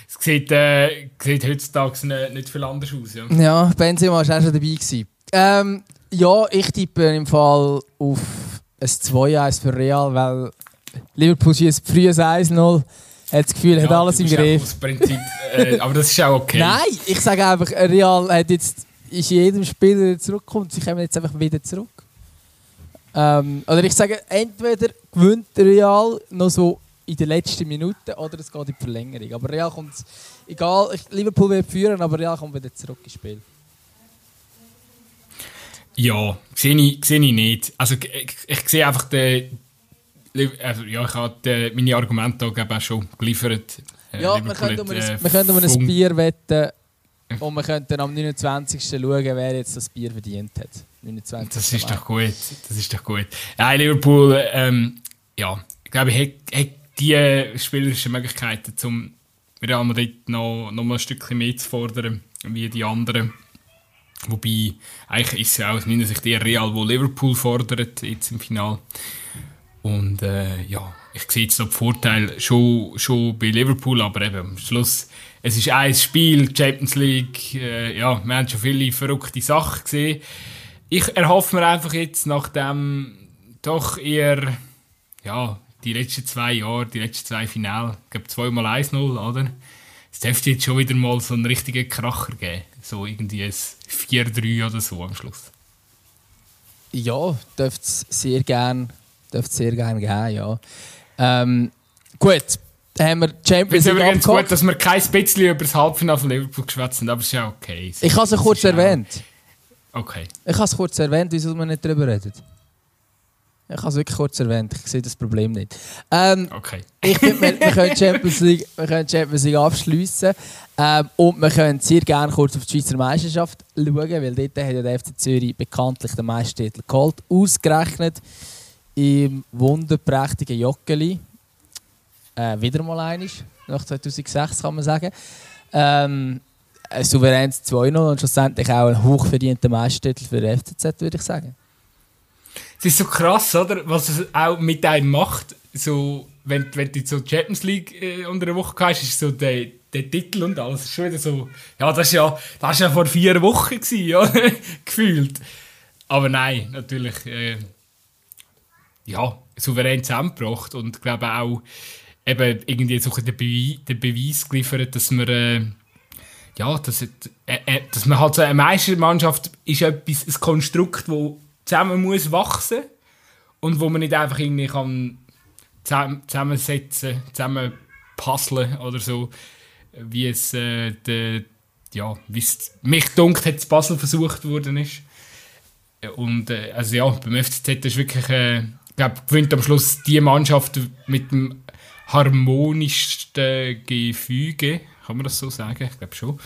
A: es sieht, äh, sieht heutzutage nicht, nicht viel anders aus. Ja.
B: ja, Benzema war auch schon dabei. Gewesen. Ähm, ja, ich tippe im Fall auf ein 2-1 für Real, weil Liverpool schießt früh ein 1-0, hat das Gefühl, hat
A: Ja,
B: alles
A: du
B: im Griff.
A: Prinzip, äh, aber das ist auch okay.
B: Nein, ich sage einfach, Real hat jetzt, ist in jedem Spieler der zurückkommt, sie kommen jetzt einfach wieder zurück. Ähm, oder ich sage, entweder gewinnt Real noch so in den letzten Minuten oder es geht in die Verlängerung. Aber Real kommt, egal, Liverpool wird führen, aber Real kommt wieder zurück ins Spiel.
A: Ja, sehe ich, sehe ich nicht. Also ich, ich sehe einfach den, also, ja, ich habe meine Argumente auch schon geliefert.
B: Äh, ja, wir können, um ein, äh, wir können um ein Bier wetten und wir könnten am 29. schauen, wer jetzt das Bier verdient hat.
A: 29. Das ist doch gut. Das ist doch gut. Ja, Liverpool, ähm, ja, ich glaube, ich hat die spielerischen Möglichkeiten, um Real Madrid noch, noch mal ein Stückchen mehr zu fordern, wie die anderen. Wobei, eigentlich ist es ja aus meiner Sicht eher Real, wo Liverpool fordert, jetzt im Finale. Und äh, ja, ich sehe jetzt noch den Vorteil schon, schon bei Liverpool, aber eben am Schluss, es ist ein Spiel, Champions League, äh, ja, wir haben schon viele verrückte Sachen gesehen. Ich erhoffe mir einfach jetzt nach dem doch eher, ja, die letzten zwei Jahre, die letzten zwei Finale, ich glaube zweimal 1-0, oder? Es dürfte jetzt schon wieder mal so einen richtigen Kracher geben. So irgendwie ein 4-3 oder so am Schluss.
B: Ja, dürfte es sehr gerne sehr gern geben, ja. Ähm, gut, haben wir Champions League
A: übrigens gut, dass wir kein bisschen über das Halbfinale von Liverpool geschwätzt haben, aber es ist ja okay.
B: Ich habe es kurz erwähnt.
A: Okay.
B: Ich habe es kurz erwähnt, wieso wir nicht darüber reden. Ich habe es wirklich kurz erwähnt, ich sehe das Problem nicht. Ähm,
A: okay.
B: Ich finde, wir, wir, können Champions League, wir können Champions League abschliessen ähm, und wir können sehr gerne kurz auf die Schweizer Meisterschaft schauen, weil dort hat ja der FC Zürich bekanntlich den Meistertitel geholt. Ausgerechnet im wunderprächtigen Joggeli. Äh, wieder mal einig, nach 2006 kann man sagen. Ähm, ein souveränes 2-0 und schlussendlich auch ein hochverdienter Meistertitel für den FCZ, würde ich sagen.
A: Es ist so krass, oder? Was es auch mit einem macht. So, wenn, wenn du so Champions League äh, unter der Woche hast, ist so der, der Titel und alles. Ist schon wieder so. Ja, das war ja, das ja vor vier Wochen, gewesen, ja, gefühlt. Aber nein, natürlich. Äh, ja, souverän zusammengebracht und ich glaube auch eben irgendwie so den, Beweis, den Beweis geliefert, dass man äh, ja, dass, äh, äh, dass man halt so eine Meistermannschaft ist etwas, ein Konstrukt, das zusammen muss wachsen und wo man nicht einfach irgendwie kann zusammensetzen, zusammen puzzeln oder so, wie es äh, de, ja, wie es mich dunkt hat, Puzzle versucht worden ist. Und äh, also ja, beim FCZ ist wirklich äh, ich glaube, gewinnt am Schluss die Mannschaft mit dem harmonischsten Gefüge. Kann man das so sagen? Ich glaube schon.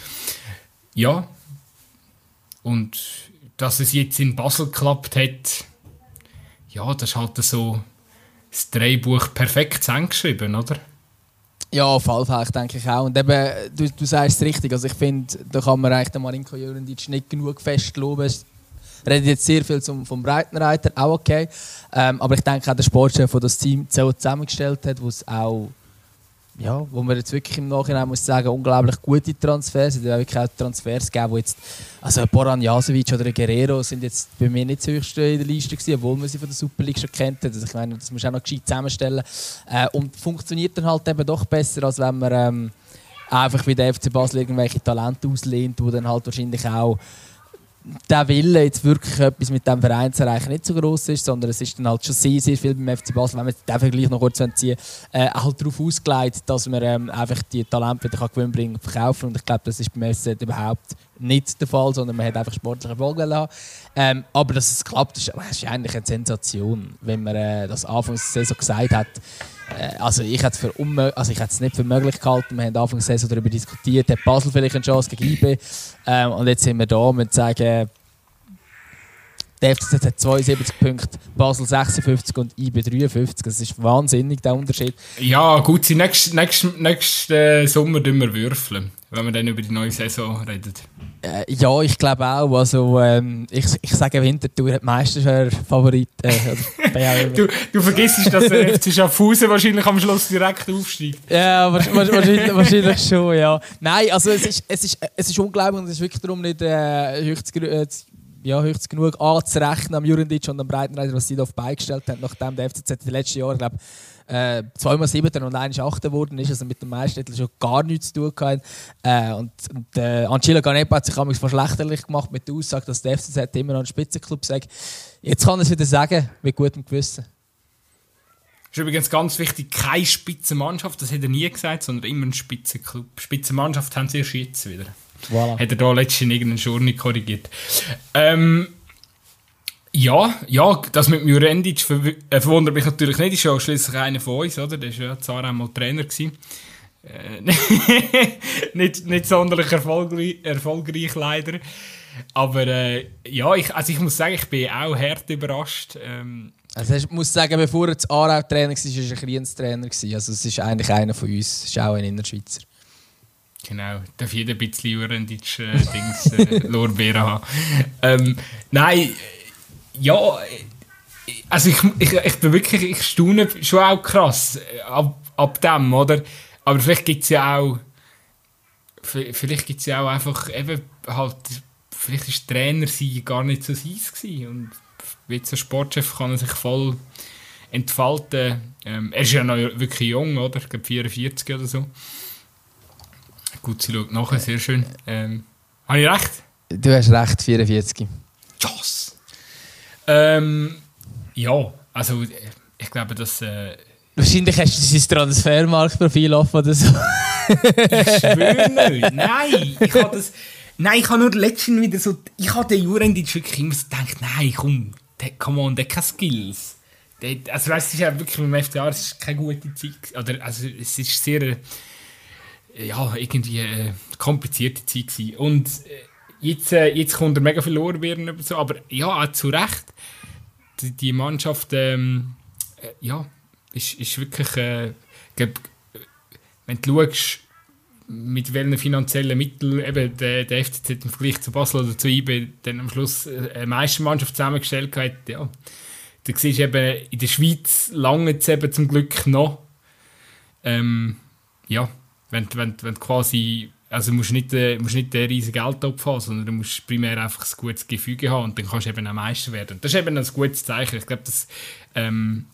A: Ja. Und dass es jetzt in Basel geklappt hat, ja, das ist halt so das Drehbuch perfekt zusammengeschrieben, oder?
B: Ja, auf jeden Fall, denke ich auch. Und eben, du, du sagst es richtig, also ich finde, da kann man eigentlich den Marinko Jürenditsch nicht genug festloben redet jetzt sehr viel zum, vom Breitenreiter, auch okay. Ähm, aber ich denke auch der Sportchef, der das Team zusammengestellt hat, wo es auch ja, wo man jetzt wirklich im Nachhinein muss sagen, unglaublich gute Transfers. Es hat wirklich auch Transfers gegeben, wo jetzt, also Boran Jasovic oder Guerrero sind jetzt bei mir nicht so höchst in der Liste gewesen, obwohl man sie von der Super League schon kennt. Also ich meine, das muss auch noch gescheit zusammenstellen. Äh, und funktioniert dann halt eben doch besser, als wenn man ähm, einfach wie der FC Basel irgendwelche Talente auslehnt, die dann halt wahrscheinlich auch der Wille, jetzt wirklich etwas mit dem Verein zu erreichen, nicht so groß ist, sondern es ist dann halt schon sehr, sehr viel beim FC Basel, wenn wir den Vergleich noch kurz ziehen äh, halt darauf ausgelegt, dass man ähm, einfach die Talente wieder gewinnbringen und verkaufen. Und ich glaube, das ist beim FCZ überhaupt nicht der Fall, sondern man hat einfach sportliche Erfolg haben. Ähm, aber dass es klappt, ist, ist eigentlich eine Sensation, wenn man äh, das Anfangs der Saison gesagt hat, also ich hätte es also nicht für möglich gehalten. Wir haben Anfang der Saison darüber diskutiert, hat Basel vielleicht eine Chance gegen IB. Ähm, und jetzt sind wir da und sagen, der FCZ hat 72 Punkte, Basel 56 und IB 53. Das ist wahnsinnig, der Unterschied.
A: Ja, gut, nächsten nächst, nächst, äh, Sommer wir würfeln, wenn wir dann über die neue Saison reden.
B: Äh, ja, ich glaube auch. Also, ähm, ich, ich sage, Winterthur hat meistens Favorit.
A: Äh, du, du vergisst, dass der FC Schaffhausen wahrscheinlich am Schluss direkt aufsteigt.
B: Ja, wahrscheinlich, wahrscheinlich schon, ja. Nein, also es ist, es ist, es ist unglaublich und es ist wirklich darum nicht äh, höchst, äh, ja, höchst genug anzurechnen am Jurendic und am Breitenreiter, was sie da auf beigestellt haben, nachdem der FCZ in den letzten Jahren, glaube äh, zweimal Siebter und einmal Achter geworden ist, also mit dem Meistertitel schon gar nichts zu tun gehabt. Äh, und und äh, Angelo Ganepa hat sich auch verschlechterlich gemacht mit der Aussage, dass der FCZ immer noch ein Spitzenklub sagt. Jetzt kann er es wieder sagen, mit gutem Gewissen.
A: ist übrigens ganz wichtig, keine Spitzenmannschaft, das hat er nie gesagt, sondern immer ein Spitzenklub. Spitzenmannschaft haben sie erst jetzt wieder.
B: Voilà.
A: Hat er da letztens irgendeinen Schurni korrigiert. Ähm, ja, ja, das mit Jurendic verw äh, verwundert mich natürlich nicht. Ist ja schließlich einer von uns, oder? Der war ja zwar einmal Trainer. Gewesen. Äh, nicht, nicht sonderlich erfolgreich, erfolgreich leider. Aber äh, ja, ich, also ich muss sagen, ich bin auch hart überrascht. Ähm,
B: Also ich muss sagen, bevor er zu Aarau Trainer war, war er ein Krienstrainer. Also es ist eigentlich einer von uns, es ist auch ein Innerschweizer.
A: Genau, darf jeder ein bisschen Jurendic äh, Dings äh, Lorbeeren haben. Ähm, nein, ja, also ich, ich, ich bin wirklich, ich staune schon auch krass äh, ab, ab dem, oder? Aber vielleicht gibt es ja auch, vielleicht gibt es ja auch einfach eben halt, vielleicht ist Trainer sein gar nicht so seins gewesen und wie so Sportchef kann er sich voll entfalten. Ähm, er ist ja noch wirklich jung, oder? Ich glaube 44 oder so. Gut, sie schaut nachher, sehr schön. Ähm, habe ich recht?
B: Du hast recht, 44.
A: Yes! Ähm, ja, also ich glaube, dass... Äh,
B: Wahrscheinlich hast du sein Transfermarktprofil offen oder so.
A: ich schwöre nicht. Nein, ich habe das... Nein, ich habe nur letztens wieder so... Ich habe den Jurendic wirklich immer so gedacht, nein, komm, der, come on, der hat keine Skills. Der, also weißt, es ist ja wirklich beim FCA, es ist keine gute Zeit. Oder, also es ist sehr... Äh, ja, irgendwie äh, komplizierte Zeit gewesen. Und äh, jetzt, äh, jetzt kommt er mega viel Lorbeeren so, aber ja, auch zu Recht. Die, die Mannschaft, ähm, äh, ja, ist, ist wirklich, äh, glaub, wenn du schaust, mit welchen finanziellen Mitteln eben der, der FCZ im Vergleich zu Basel oder zu IB dann am Schluss äh, eine Meistermannschaft zusammengestellt hat, ja, da siehst du eben, in der Schweiz lange es eben zum Glück noch. Ähm, ja, wenn, wenn, wenn quasi, also musst nicht, äh, musst nicht den riesigen Geldtopf haben, sondern du musst primär einfach ein gutes Gefüge haben und dann kannst du eben auch Meister werden. Das ist eben ein gutes Zeichen. Ich glaube, das ähm,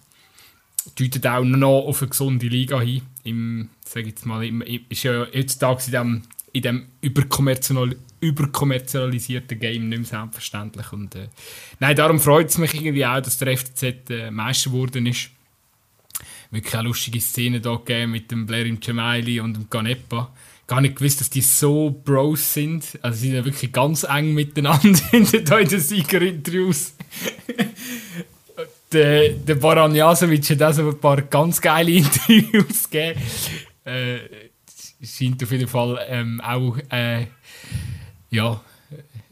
A: deutet auch noch auf eine gesunde Liga hin. Im, sag jetzt mal, im, ist ja heutzutage in dem, in dem überkommerzial, überkommerzialisierten Game nicht mehr selbstverständlich. Und, äh, nein, darum freut es mich irgendwie auch, dass der FCZ äh, Meister geworden ist wirklich eine lustige Szene da mit dem Blair im Gemaili und dem Ganepa. Gar nicht gewusst, dass die so Bros sind. Also sie sind ja wirklich ganz eng miteinander in den Siegerinterviews. der, der Baran Jasovic hat auch so ein paar ganz geile Interviews gegeben. Äh, scheint auf jeden Fall ähm, auch äh, ja,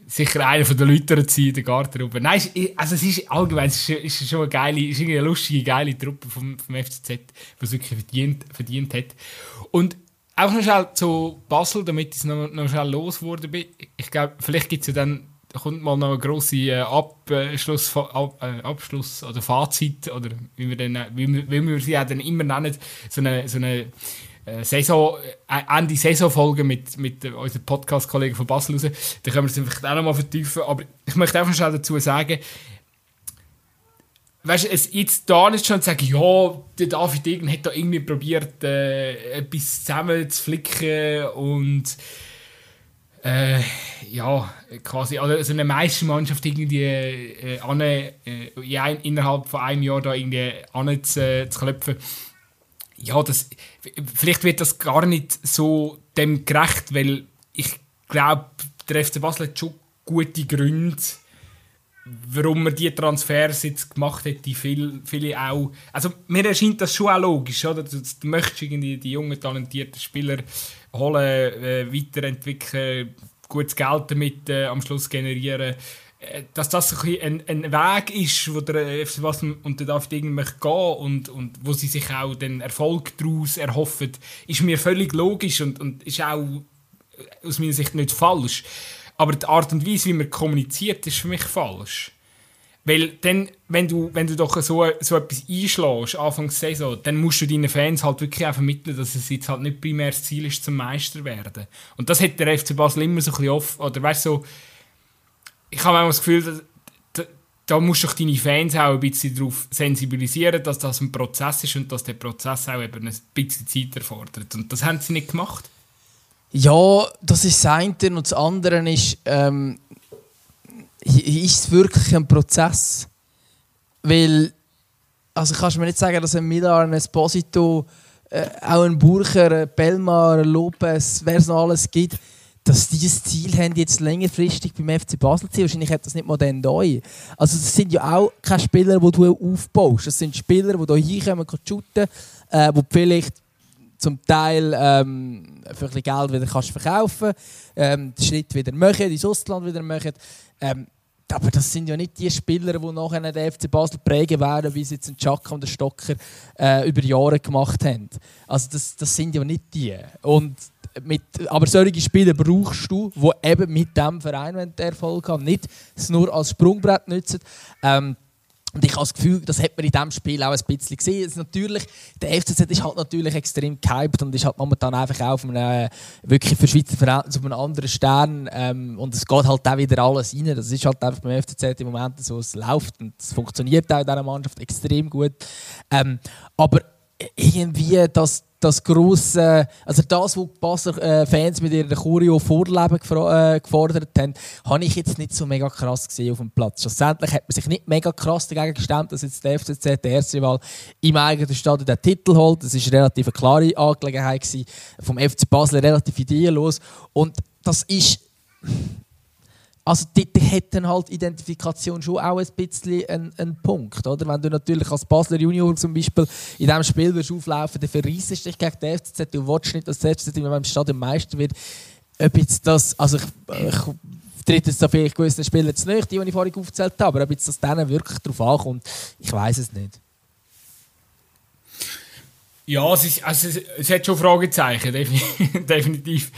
A: sicher einer der Leute zu sein in der Garderobe. Nein, also es ist allgemein es ist, ist schon eine geile, ist eine lustige, geile Truppe vom, vom FCZ, die es wirklich verdient, verdient hat. Und auch noch schnell zu Basel, damit ich noch, noch schnell losgeworden bin. Ich glaube, vielleicht gibt es ja dann kommt mal noch eine grosse äh, Abschluss, Ab, äh, Abschluss oder Fazit oder wie wir, dann, wie, wie wir sie ja dann immer nennen, so eine, so eine äh, Saison, äh, Ende Saisonfolge mit, mit unseren Podcast-Kollegen von Basel raus. Da können wir es vielleicht auch noch mal vertiefen. Aber ich möchte einfach schnell dazu sagen, weißt du, es jetzt da nicht schon sagen, ja, der David Degen hat da irgendwie probiert, äh, etwas zusammen zu flicken und äh, ja, quasi, also so eine Meistermannschaft irgendwie äh, an, äh, innerhalb von einem Jahr da irgendwie an zu, zu klopfen. Ja, das, vielleicht wird das gar nicht so dem gerecht, weil ich glaube, der FC Basel hat schon gute Gründe, warum man diese Transfers jetzt gemacht hat, die viel, viele auch... Also mir erscheint das schon auch logisch, oder? Du, du möchtest irgendwie die jungen, talentierten Spieler holen, äh, weiterentwickeln, gutes Geld damit äh, am Schluss generieren. Äh, dass das ein, ein Weg ist, wo der FC Basel und der möchte gehen und, und wo sie sich auch den Erfolg daraus erhoffen, ist mir völlig logisch und, und ist auch aus meiner Sicht nicht falsch. Aber die Art und Weise, wie man kommuniziert, ist für mich falsch. Weil dann, wenn du, wenn du doch so, so etwas einschlägst, Anfangs Saison, dann musst du deinen Fans halt wirklich auch vermitteln, dass es jetzt halt nicht primär das Ziel ist, zum Meister werden. Und das hat der FC Basel immer so ein bisschen oft, oder weißt so, ich habe das Gefühl, dass, da, da musst du doch deine Fans auch ein bisschen darauf sensibilisieren, dass das ein Prozess ist und dass der Prozess auch eben ein bisschen Zeit erfordert. Und das haben sie nicht gemacht.
B: Ja, das ist das eine. Und das andere ist, ähm, ist es wirklich ein Prozess? Weil also kannst du mir nicht sagen, dass ein Miller, ein Esposito, äh, auch ein Burcher, ein Belmar, ein Lopez, wer es noch alles gibt, dass die dieses Ziel haben, jetzt längerfristig beim FC Basel zu sein. Wahrscheinlich hat das nicht mal den neu. Also das sind ja auch keine Spieler, die du aufbaust. Das sind Spieler, die hier hinkommen, shooten, äh, die vielleicht zum Teil ähm, für ein bisschen Geld wieder kannst verkaufen ähm, den Schritt wieder machen, ins Ausland wieder machen. Ähm, aber das sind ja nicht die Spieler, die nachher den FC Basel prägen werden, wie sie jetzt ein Chaka und der Stocker äh, über Jahre gemacht haben. Also das, das sind ja nicht die. Und mit, aber solche Spieler brauchst du, die eben mit dem Verein Erfolg haben, nicht es nur als Sprungbrett nutzen. Ähm, und ich habe das Gefühl, das hat man in diesem Spiel auch ein bisschen gesehen. Ist natürlich, der FCZ ist halt natürlich extrem gehypt und ist halt momentan einfach auch auf einem, äh, wirklich für Schweizer Verhältnisse auf einem anderen Stern. Ähm, und es geht halt auch wieder alles rein. Das ist halt einfach beim FCZ im Moment so, es läuft und es funktioniert auch in dieser Mannschaft extrem gut. Ähm, aber irgendwie das das grosse, also das, was die Basler äh, Fans mit ihrer Choreo Vorleben äh, gefordert haben, habe ich jetzt nicht so mega krass gesehen auf dem Platz. Schlussendlich hat man sich nicht mega krass dagegen gestemmt, dass jetzt der FCZ der erste Mal im eigenen Stadion den Titel holt. Das war relativ eine klare Angelegenheit gewesen, vom FC Basel relativ ideenlos und das ist also dort hätten halt Identifikation schon auch ein bisschen einen, einen Punkt, oder? Wenn du natürlich als Basler Junior zum Beispiel in diesem Spiel wirst auflaufen, dann verreissest dich gegen den FCZ, du willst nicht, dass der FCZ im Stadion Meister wird. Ob jetzt das, also ich, ich tritt jetzt vielleicht gewisse Spieler zu nicht, die, die ich vorhin aufgezählt habe, aber ob jetzt das denen wirklich darauf ankommt, ich weiß es nicht.
A: Ja, es, ist, also es, es hat schon Fragezeichen, definitiv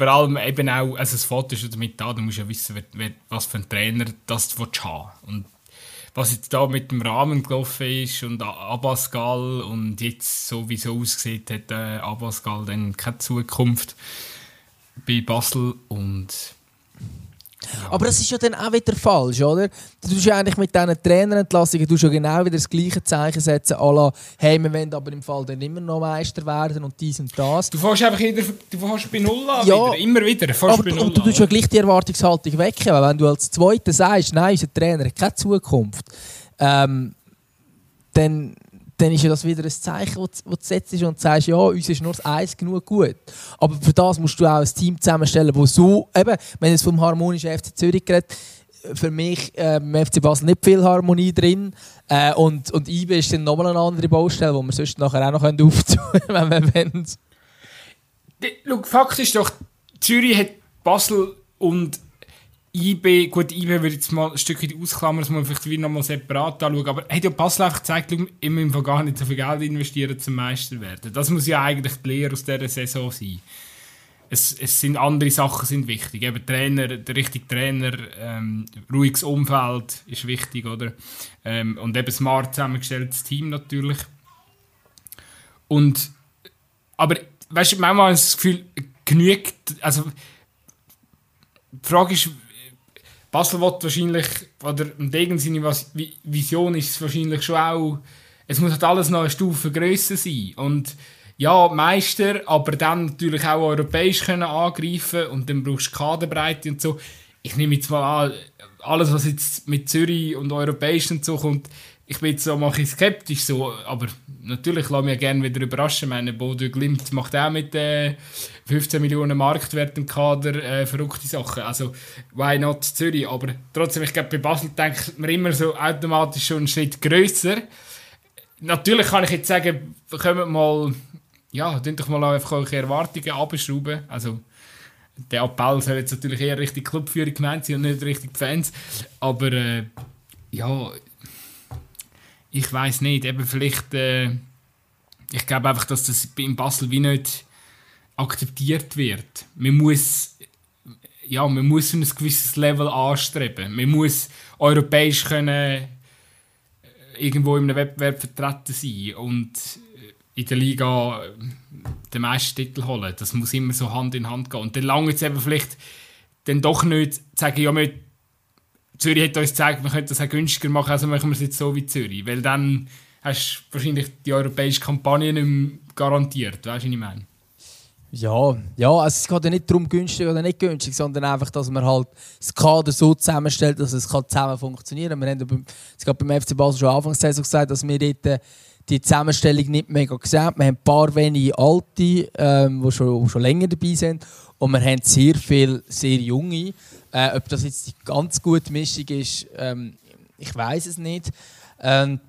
A: vor allem eben auch, also das Foto ist damit da, du musst ja wissen, wer, wer, was für ein Trainer das du haben. Und was jetzt da mit dem Rahmen gelaufen ist und Abascal und jetzt so wie es aussieht, hat äh, Abascal dann keine Zukunft bei Basel und
B: aber das ist ja dann auch wieder falsch, oder? Du tust ja eigentlich mit diesen Trainerentlassungen du ja genau wieder das gleiche Zeichen setzen, la, hey, wir wollen aber im Fall dann immer noch Meister werden und dies und das.
A: Du fährst einfach wieder, du fährst bei Null an, ja, wieder, immer wieder.
B: Aber, bei Null und du tust ja gleich die Erwartungshaltung wecken, weil wenn du als Zweiter sagst, nein, unser Trainer hat keine Zukunft, ähm, dann dann ist ja das wieder ein Zeichen, das du setzt und sagst, ja, uns ist nur das Eis genug gut. Aber für das musst du auch ein Team zusammenstellen, das so, eben, wenn es vom harmonischen FC Zürich redet, für mich äh, im FC Basel nicht viel Harmonie drin. Äh, und, und IBE ist dann nochmal eine andere Baustelle, die wir sonst nachher auch noch aufzutun können, wenn wir wollen.
A: Schau, Fakt ist doch, Zürich hat Basel und IB, gut, IB würde jetzt mal ein Stückchen ausklammern, das muss man vielleicht wieder nochmal separat anschauen, aber hat ja Basel einfach gezeigt, wir müssen gar nicht so viel Geld investieren, zum Meister werden. Das muss ja eigentlich die Lehre aus dieser Saison sein. Es, es sind andere Sachen sind wichtig. Eben Trainer, der richtige Trainer, ähm, ruhiges Umfeld ist wichtig, oder? Ähm, und eben smart zusammengestelltes Team natürlich. Und, aber, weißt du, manchmal habe ich das Gefühl, genügt, also, die Frage ist, Basel wird wahrscheinlich, oder in Degen seine Vision ist es wahrscheinlich schon auch, es muss halt alles noch eine Stufe grösser sein. Und ja, Meister, aber dann natürlich auch europäisch können angreifen und dann brauchst du Kaderbreite und so. Ich nehme jetzt mal an, alles was jetzt mit Zürich und europäisch und so kommt, ich bin so ein bisschen skeptisch, so, aber natürlich lasse mich gerne wieder überraschen. Meine Bodo Glimt macht auch mit äh, 15 Millionen Marktwert im Kader äh, verrückte Sachen. Also, why not Zürich? Aber trotzdem, ich glaube, bei Basel denkt man immer so automatisch schon einen Schritt grösser. Natürlich kann ich jetzt sagen, kommen mal, ja, doch mal einfach eure Erwartungen abschrauben. Also, der Appell soll jetzt natürlich eher richtig Clubführung gemeint sein und nicht richtig Fans. Aber äh, ja, ich weiß nicht, eben vielleicht, äh, ich glaube einfach, dass das in Basel wie nicht akzeptiert wird. Man muss, ja, man muss ein gewisses Level anstreben. Man muss europäisch können äh, irgendwo in einem Wettbewerb vertreten sein und in der Liga äh, den meisten Titel holen. Das muss immer so Hand in Hand gehen. Und dann lange jetzt eben vielleicht dann doch nicht sagen, ja, wir Zürich hat uns gezeigt, wir können das auch günstiger machen, also machen wir es jetzt so wie Zürich. Weil dann hast du wahrscheinlich die europäische Kampagne nicht mehr garantiert, weißt du, was ich meine?
B: Ja, ja also es geht ja nicht darum, günstig oder nicht günstig, sondern einfach, dass man halt das Kader so zusammenstellt, dass es zusammen funktionieren kann. Wir haben es gerade beim FC Basel schon Anfangs gesagt, dass wir dort äh, die Zusammenstellung nicht mega gesehen haben. Wir haben ein paar wenige Alte, ähm, die schon, schon länger dabei sind und wir haben sehr viele sehr Junge. Äh, ob das jetzt die ganz gute Mischung ist, ähm, ich weiß es nicht. Ähm,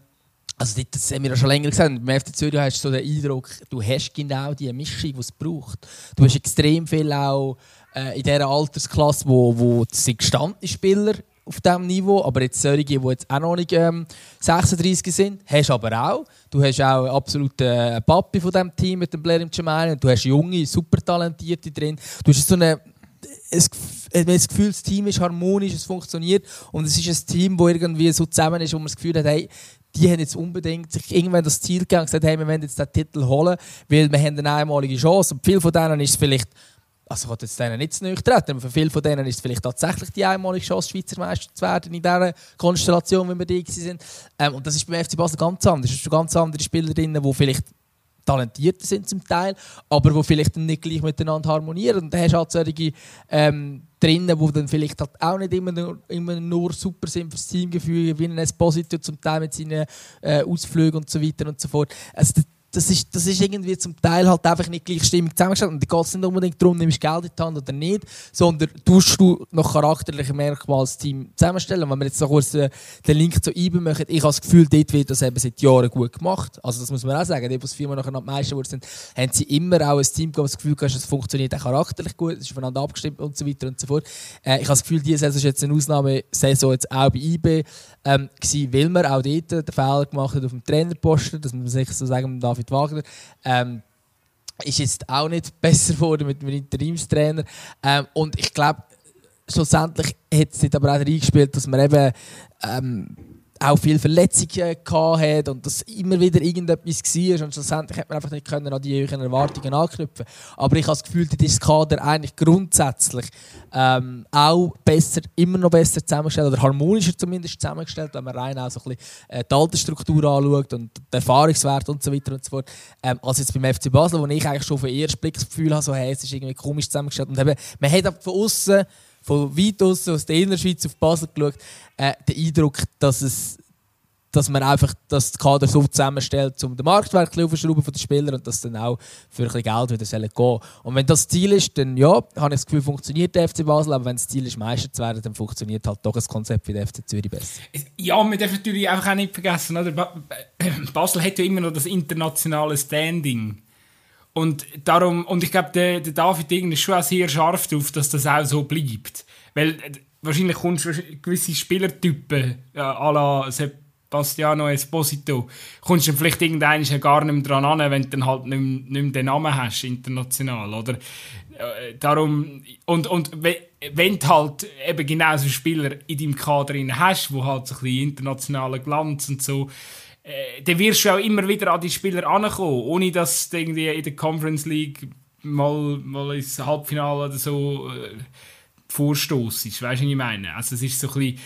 B: also das haben wir ja schon länger gesagt, beim FC Zürich hast du so den Eindruck, du hast genau die Mischung, die es braucht. Du hast extrem viel auch äh, in dieser Altersklasse, wo, wo sind gestandene Spieler auf diesem Niveau, aber jetzt solche, die jetzt auch noch nicht ähm, 36 sind, hast du aber auch. Du hast auch absolut äh, Papi von diesem Team mit dem Blair im Jamal du hast junge, super talentierte drin. Du hast so eine es, das Gefühl, das Team ist harmonisch, es funktioniert und es ist ein Team, das irgendwie so zusammen ist, wo man das Gefühl hat, hey, die haben jetzt unbedingt sich irgendwann das Ziel gegeben und gesagt, hey, wir wollen jetzt den Titel holen, weil wir haben eine einmalige Chance. Und viele von denen ist es vielleicht, also ich jetzt denen nicht zu nahe treten, aber für viele von denen ist es vielleicht tatsächlich die einmalige Chance, Schweizer Meister zu werden in dieser Konstellation, wie wir die sind. Ähm, und das ist beim FC Basel ganz anders. Es sind ganz andere Spieler drin, die vielleicht talentierter sind zum Teil, aber die vielleicht nicht gleich miteinander harmonieren. Und dann hast du halt solche ähm, drinnen, die dann vielleicht halt auch nicht immer nur, immer nur super sind fürs Teamgefühl, wie ein Esposito zum Teil mit seinen äh, Ausflügen und so weiter und so fort. Also, das ist, das ist irgendwie zum Teil halt einfach nicht gleichstimmig zusammengestellt. Und da geht es nicht unbedingt darum, nimmst du Geld in die Hand oder nicht, sondern tust du noch charakterliche Merkmale als Team zusammenstellen. Wenn wir jetzt so kurz den, Link zu IBE machen, ich habe das Gefühl, dort wird das eben seit Jahren gut gemacht. Also das muss man auch sagen. Die, die Firma nachher noch Meister geworden sind, haben sie immer auch ein Team gehabt, das Gefühl gehabt, es funktioniert auch charakterlich gut, es ist voneinander abgestimmt und so weiter und so fort. Äh, ich habe das Gefühl, diese Saison ist jetzt eine Ausnahmesaison jetzt auch bei IBE ähm, gewesen, weil man auch dort den Fehler gemacht hat auf dem Trainerposten, dass man sich so sagen, David Wagner, ähm, ist jetzt auch nicht besser geworden mit dem Interimstrainer. Ähm, und ich glaube, schlussendlich hat es aber auch reingespielt, dass man eben ähm, auch viele Verletzungen hat und dass immer wieder irgendetwas war und schlussendlich hat man einfach nicht können an die höheren Erwartungen anknüpfen. Aber ich habe das Gefühl, dass das Kader eigentlich grundsätzlich ähm, auch besser, immer noch besser zusammengestellt oder harmonischer zumindest zusammengestellt, wenn man rein auch so ein bisschen äh, die Altersstruktur anschaut und den Erfahrungswert und so weiter und so fort, ähm, als jetzt beim FC Basel, wo ich eigentlich schon von ersten Blick das Gefühl habe, so, hey, es ist irgendwie komisch zusammengestellt. Und eben, man hat von außen von weit aus, aus der Innerschweiz auf Basel geschaut, äh, den Eindruck, dass es dass man einfach das Kader so zusammenstellt, um den Marktwert aufzuschrauben von den Spielern und dass dann auch für ein bisschen Geld wieder gehen soll. Und wenn das Ziel ist, dann ja, habe ich das Gefühl, funktioniert der FC Basel, aber wenn das Ziel ist, Meister zu werden, dann funktioniert halt doch ein Konzept wie der FC Zürich besser.
A: Ja, man darf natürlich auch nicht vergessen, oder? Basel hat ja immer noch das internationale Standing. Und darum, und ich glaube, der, der David Ding ist schon auch sehr scharf darauf, dass das auch so bleibt. Weil äh, wahrscheinlich kommst du gewisse Spielertypen, ja, à la Sebastiano Esposito, kommst du vielleicht irgendeinen gar nicht mehr dran an, wenn du dann halt nicht mehr, nicht mehr den Namen hast, international, oder? Äh, darum, und, und wenn du halt eben genau so Spieler in deinem Kader hast, wo halt so ein bisschen internationalen Glanz und so, äh, dann wirst du auch immer wieder an die Spieler ankommen, ohne dass du irgendwie in der Conference League mal, mal ins Halbfinale oder so äh, vorstoßest. Weißt du, was ich meine? Also es ist so ein bisschen,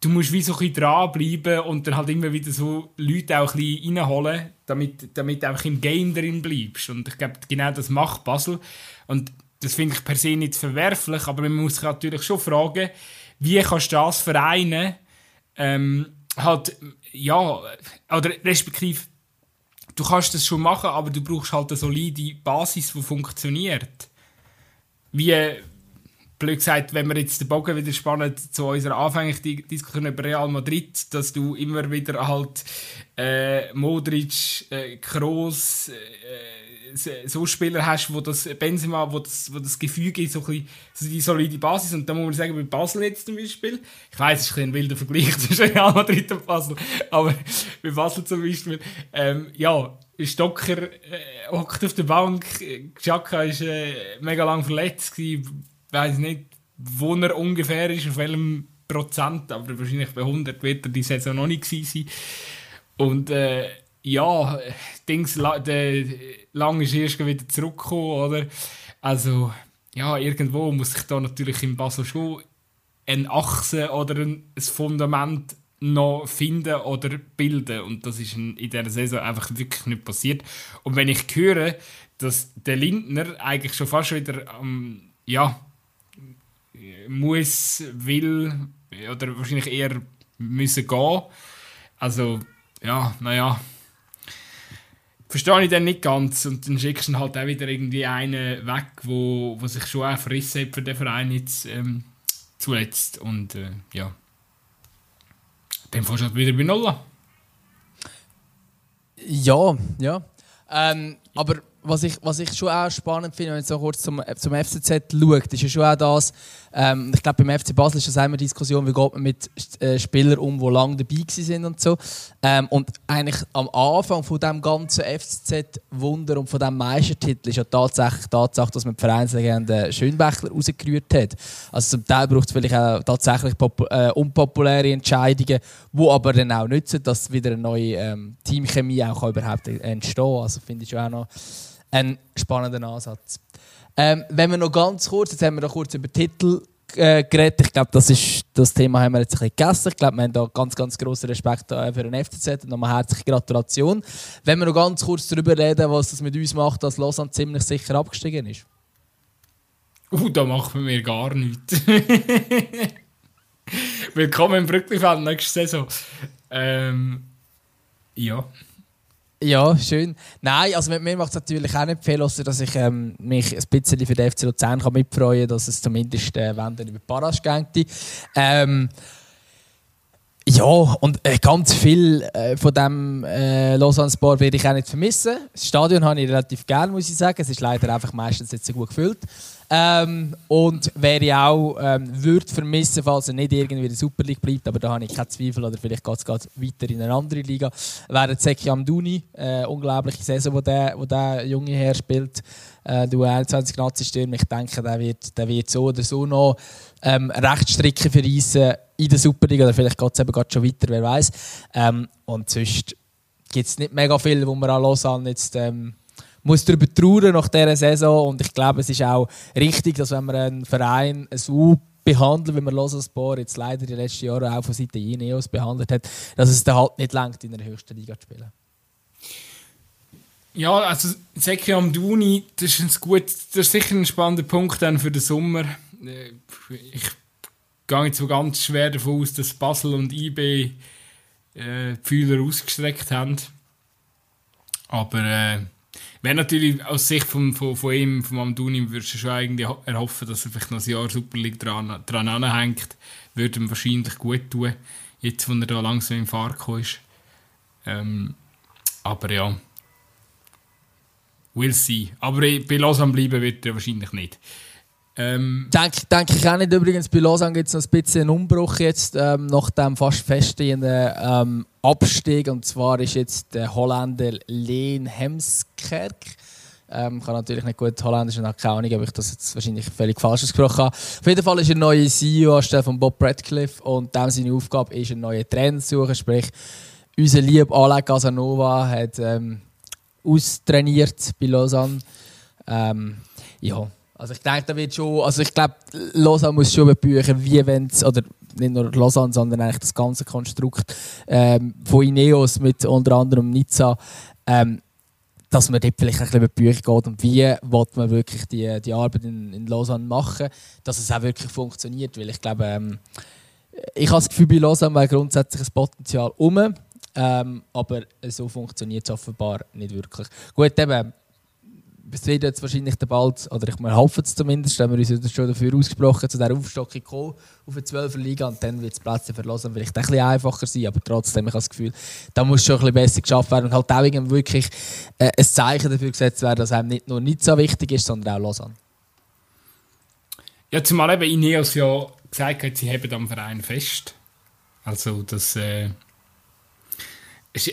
A: du musst wie so ein bisschen dranbleiben und dann halt immer wieder so Leute auch ein bisschen reinholen, damit, damit du einfach im Game drin bleibst. Und ich glaube, genau das macht Basel. Und das finde ich per se nicht verwerflich, aber man muss sich natürlich schon fragen, wie kannst du das vereinen, ähm, halt ja, oder respektive, du kannst das schon machen, aber du brauchst halt eine solide Basis, die funktioniert. Wie, blöd gesagt, wenn wir jetzt den Bogen wieder spannen zu unserer anfänglichen Diskussion über Real Madrid, dass du immer wieder halt äh, Modric, äh, Kroos, äh, so Spieler hast, wo das Benzema, wo das, wo das Gefüge so, ein so die solide Basis und da muss man sagen, bei Basel jetzt zum Beispiel, ich weiß, es ist ein, ein wilder Vergleich zwischen Real Madrid und Basel, aber bei Basel zum Beispiel, ähm, ja, Stocker äh, hockt auf der Bank, Xhaka ist äh, mega lang verletzt gewesen, weiß nicht, wo er ungefähr ist, auf welchem Prozent, aber wahrscheinlich bei 100 wird er die Saison noch nicht gewesen sein. Und äh, ja, Dings, lang ist erst wieder zurückgekommen, oder? Also, ja, irgendwo muss sich da natürlich in Basel schon eine Achse oder ein, ein Fundament noch finden oder bilden. Und das ist in dieser Saison einfach wirklich nicht passiert. Und wenn ich höre, dass der Lindner eigentlich schon fast wieder ähm, ja, muss, will oder wahrscheinlich eher müssen gehen. Also, ja, naja. Verstehe ich dann nicht ganz. Und dann schickst du halt auch wieder irgendwie einen weg, wo, wo sich schon auch verrissen hat für den Verein jetzt ähm, zuletzt. Und äh, ja. Dann fährst du halt wieder bei Null
B: Ja, ja. Ähm, aber was ich, was ich schon auch spannend finde, wenn man so kurz zum, zum FCZ schaut, ist ja schon auch das, ähm, ich glaube beim FC Basel ist das immer Diskussion, wie geht man mit äh, Spielern um, die lange dabei sind und so. Ähm, und eigentlich am Anfang von dem ganzen FCZ-Wunder und von dem Meistertitel ist ja tatsächlich die Tatsache, dass man die Vereinslegende Schönbächler rausgerührt hat. Also zum Teil braucht es vielleicht auch tatsächlich äh, unpopuläre Entscheidungen, die aber dann auch nützen, dass wieder eine neue ähm, Teamchemie auch überhaupt entstehen kann. Also finde ich schon auch noch ein spannender Ansatz. Ähm, wenn wir noch ganz kurz, jetzt haben wir noch kurz über Titel äh, geredet. Ich glaube, das, das Thema haben wir jetzt ein bisschen gegessen. Ich glaube, wir haben da ganz, ganz großen Respekt äh, für den FCZ und nochmal herzliche Gratulation. Wenn wir noch ganz kurz darüber reden, was das mit uns macht, dass Lausanne ziemlich sicher abgestiegen ist.
A: Uh, da machen wir gar nichts. Willkommen im Brücklifeld nächste Saison. Ähm, ja.
B: Ja, schön. Nein, also mir macht es natürlich auch nicht viel, außer dass ich ähm, mich ein bisschen für den FC Luzern kann mitfreuen kann, dass es zumindest äh, wenn dann über Paras geht. Ähm, ja, und äh, ganz viel äh, von dem äh, Lausanne Sport werde ich auch nicht vermissen. Das Stadion habe ich relativ gerne, muss ich sagen. Es ist leider einfach meistens nicht so gut gefüllt. Ähm, und wer ich auch ähm, würde vermissen, falls er nicht irgendwie in der Super League bleibt, aber da habe ich keine Zweifel, oder vielleicht geht es weiter in eine andere Liga, wäre Zeki Amdouni. Äh, unglaubliche Saison, wo der, wo der junge Herr spielt. Äh, du 21 Nazi-Stürmer, ich denke, der wird, der wird so oder so noch ähm, recht Strecke verreissen in der Super League, oder vielleicht geht es eben schon weiter, wer weiß. Ähm, und sonst gibt es nicht mega viel, wo man an Lausanne jetzt ähm, muss darüber trauern nach dieser Saison. Und ich glaube, es ist auch richtig, dass wenn man einen Verein so behandelt, wie man Lausanne jetzt leider die letzten Jahre auch von Seiten Ineos behandelt hat, dass es dann halt nicht langt, in der höchsten Liga zu spielen.
A: Ja, also Seki Amdouni, das ist, gut, das ist sicher ein spannender Punkt dann für den Sommer. Äh, ich gehe jetzt so ganz schwer davon aus, dass Basel und IB äh, die Fühler ausgestreckt haben. Aber äh, Wäre natürlich aus Sicht von, von, von ihm, von Amduni, würdest du schon eigentlich erhoffen, dass er vielleicht noch ein Jahr Super League dran, dran anhängt. Würde ihm wahrscheinlich gut tun, jetzt, wo er da langsam im Fahrt ist. Ähm, aber ja. We'll see. Aber bei Lausanne bleiben wird er wahrscheinlich nicht.
B: Ähm, denke, denke ich auch nicht. Übrigens, bei Lausanne gibt es noch ein bisschen einen Umbruch jetzt, ähm, nach dem fast feststehenden ähm, Abstieg. Und zwar ist jetzt der Holländer Leen Hemskerk. Ähm, kann natürlich nicht gut Holländisch und habe keine Ahnung, ob ich das jetzt wahrscheinlich völlig falsch gesprochen habe. Auf jeden Fall ist er neuer CEO anstelle von Bob Radcliffe und dem seine Aufgabe ist, einen neuen Trainer zu suchen. Sprich, unser lieber Alec Casanova hat ähm, austrainiert bei Lausanne. Ähm, ja, also ich denke, da wird schon, also ich glaube, Lausanne muss schon büchen, wie wenn es, oder nicht nur Lausanne, sondern eigentlich das ganze Konstrukt ähm, von Ineos mit unter anderem Nizza, ähm, dass man dort vielleicht ein bisschen Bücher geht und wie will man wirklich die, die Arbeit in, in Lausanne machen, dass es auch wirklich funktioniert, weil ich glaube, ähm, ich habe das Gefühl, bei Lausanne wäre grundsätzlich ein Potenzial um, ähm, aber so funktioniert es offenbar nicht wirklich. Gut, eben, es wird jetzt wahrscheinlich bald, oder ich hoffe es zumindest, haben wir uns schon dafür ausgesprochen, zu dieser Aufstockung kommen auf eine 12 Liga und dann wird es Plätze verlassen, vielleicht ein bisschen einfacher sein, aber trotzdem, ich habe das Gefühl, da muss schon ein bisschen besser geschafft werden und halt auch wirklich äh, ein Zeichen dafür gesetzt werden, dass einem nicht nur nicht so wichtig ist, sondern auch Lausanne.
A: Ja, zumal eben Ineos ja gesagt hat, sie haben am Verein fest. Also das... Äh,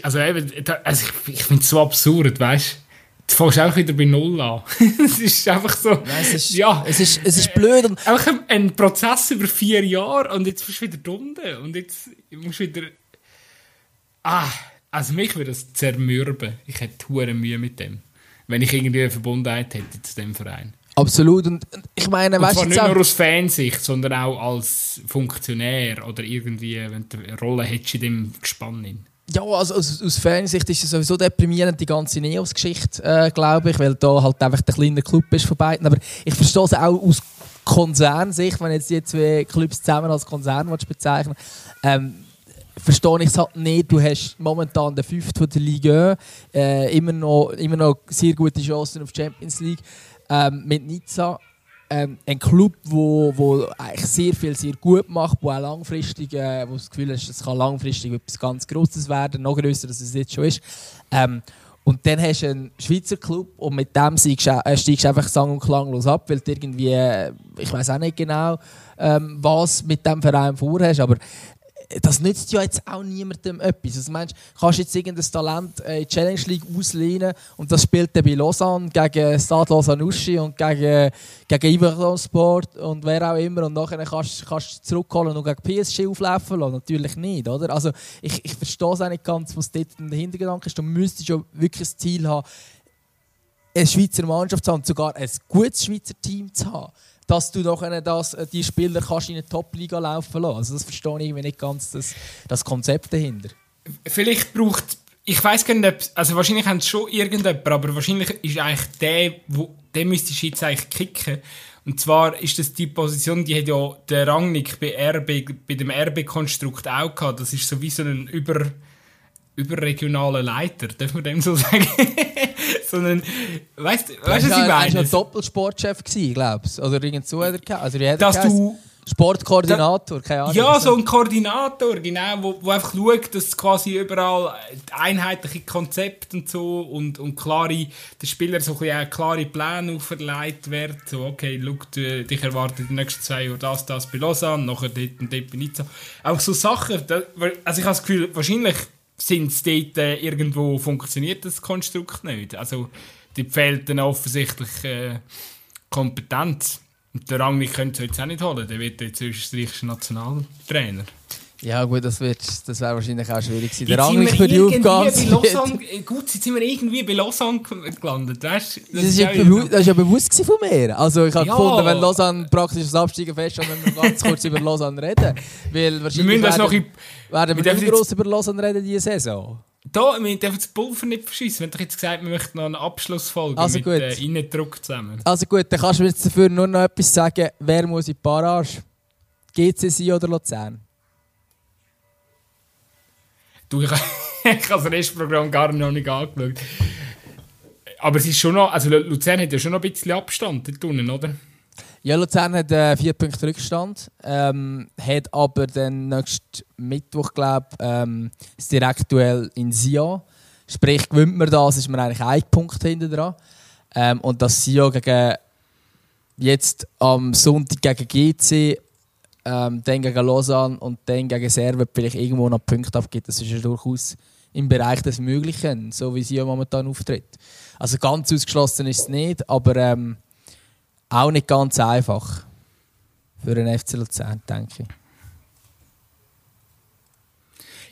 A: also eben, also ich, ich finde es so absurd, weißt du? Fängst auch wieder bei Null an. es ist einfach so.
B: Nein, es, ist, ja, es, ist, es ist blöd. Und
A: einfach ein, ein, Prozess über vier Jahre und jetzt bist du wieder drunter. Und jetzt musst du wieder. Ah, also mich würde das zermürben. Ich hätte hohe Mühe mit dem. Wenn ich irgendwie eine Verbundenheit hätte zu dem Verein.
B: Absolut. Und ich meine, weißt du,
A: nicht nur aus Fansicht, sondern auch als Funktionär oder irgendwie, wenn du eine Rolle hättest in dem Gespann.
B: Ja, also aus, aus Fansicht ist es sowieso deprimierend, die ganze Neos-Geschichte, äh, glaube ich, weil da halt einfach der kleine Club ist von beiden. Aber ich verstehe es auch aus Konzernsicht, wenn jetzt die zwei Clubs zusammen als Konzern bezeichnen ähm, verstehe ich es halt nicht. Du hast momentan den fünften der Liga, äh, immer, noch, immer noch sehr gute Chancen auf die Champions League ähm, mit Nizza. Ähm, ein Club, wo, wo sehr viel sehr gut macht, wo auch langfristig, äh, wo das Gefühl hast, es kann langfristig etwas ganz Grosses werden, noch grösser, als es jetzt schon ist. Ähm, und dann hast du einen Schweizer Club und mit dem steigst du, äh, du einfach sang- und klanglos ab, weil du irgendwie, äh, ich weiß auch nicht genau, ähm, was mit dem Verein vorhast, aber das nützt ja jetzt auch niemandem etwas. Also meinst, kannst du jetzt irgendein Talent äh, in die Challenge League auslehnen und das spielt dann bei Lausanne gegen Stade Lausanne und gegen, gegen Iveron Sport und wer auch immer und nachher kannst kannst du zurückholen und gegen PSG auflaufen lassen. Natürlich nicht, oder? Also ich, ich verstehe es auch nicht ganz, was dort der Hintergedanke ist. Du müsstest ja wirklich das Ziel haben, eine Schweizer Mannschaft zu haben sogar ein gutes Schweizer Team zu haben, dass du nachher das, äh, die Spieler kannst in eine Top-Liga laufen lassen. Also das verstehe ich irgendwie nicht ganz, das, das Konzept dahinter.
A: Vielleicht braucht, ich weiß gar nicht, ob, also wahrscheinlich haben sie schon irgendjemand, aber wahrscheinlich ist eigentlich der, wo, der müsste jetzt eigentlich kicken. Und zwar ist das die Position, die hat ja der Rangnick bei, RB, bei dem RB-Konstrukt auch gehabt. Das ist so wie so ein über, überregionaler Leiter, darf man dem so sagen? so ein, weißt du, du, was ich
B: Er war
A: meine?
B: Doppelsportchef, glaube ich. Oder irgend so hat er. Also,
A: Dass du
B: Sportkoordinator, keine Ahnung.
A: Ja, so ein Koordinator, genau, wo, wo einfach schaut, dass quasi überall einheitliche Konzepte und so und, und klare, der Spieler so ein bisschen klare Pläne auferlegt werden. So, okay, schau, du, dich erwartet die nächsten zwei Jahre das, das bei Lausanne, nachher dort und dort bei Nizza. Auch so Sachen, da, also ich habe das Gefühl, wahrscheinlich sind es dort äh, irgendwo, funktioniert das Konstrukt nicht. Also, dort fehlt dann offensichtlich äh, Kompetenz. Und der Rangnick könnte es jetzt auch nicht holen. Der wird jetzt österreichischer Nationaltrainer.
B: Ja, gut, das, wird, das wäre wahrscheinlich auch schwierig gewesen. Der
A: wir
B: für die Aufgabe.
A: Lausanne, gut, jetzt sind wir irgendwie bei Lausanne gelandet. Weißt?
B: Das, ist ja das ist ja bewusst von mir. Also ich habe
A: Ja.
B: gefunden, wenn Lausanne praktisch das Absteigen fest und wir ganz kurz über Lausanne reden. Weil
A: Wir
B: wahrscheinlich
A: müssen das noch
B: werden,
A: in,
B: werden
A: wir
B: wir nicht gross über Lausanne reden diese Saison.
A: da, wir dürfen das Pulver nicht verschießen. Wir haben doch jetzt gesagt, wir möchten noch eine Abschlussfolge
B: Also
A: mit
B: gut.
A: äh, Innendruck zusammen.
B: Also gut, dann kannst du mir jetzt dafür nur noch etwas sagen. Wer muss in die Barrage? GCC oder Luzern?
A: Du, ich, habe das Restprogramm gar noch nicht angeschaut. Aber es ist schon noch, also Luzern hat ja schon noch ein bisschen Abstand dort unten, oder?
B: Ja, Luzern hat äh, vier Punkte Rückstand, ähm, hat aber dann nächsten Mittwoch, glaube ich, ähm, das Direktduell in Sion. Sprich, gewinnt man das, ist man eigentlich ein Punkt hinter dran. Ähm, und dass Sion gegen jetzt am Sonntag gegen GC, ähm, dann gegen Lausanne und dann gegen Servet vielleicht irgendwo noch Punkte abgibt, das ist ja durchaus im Bereich des Möglichen, so wie Sion momentan auftritt. Also ganz ausgeschlossen ist es nicht, aber ähm, auch nicht ganz einfach für den FC Luzern, denke ich.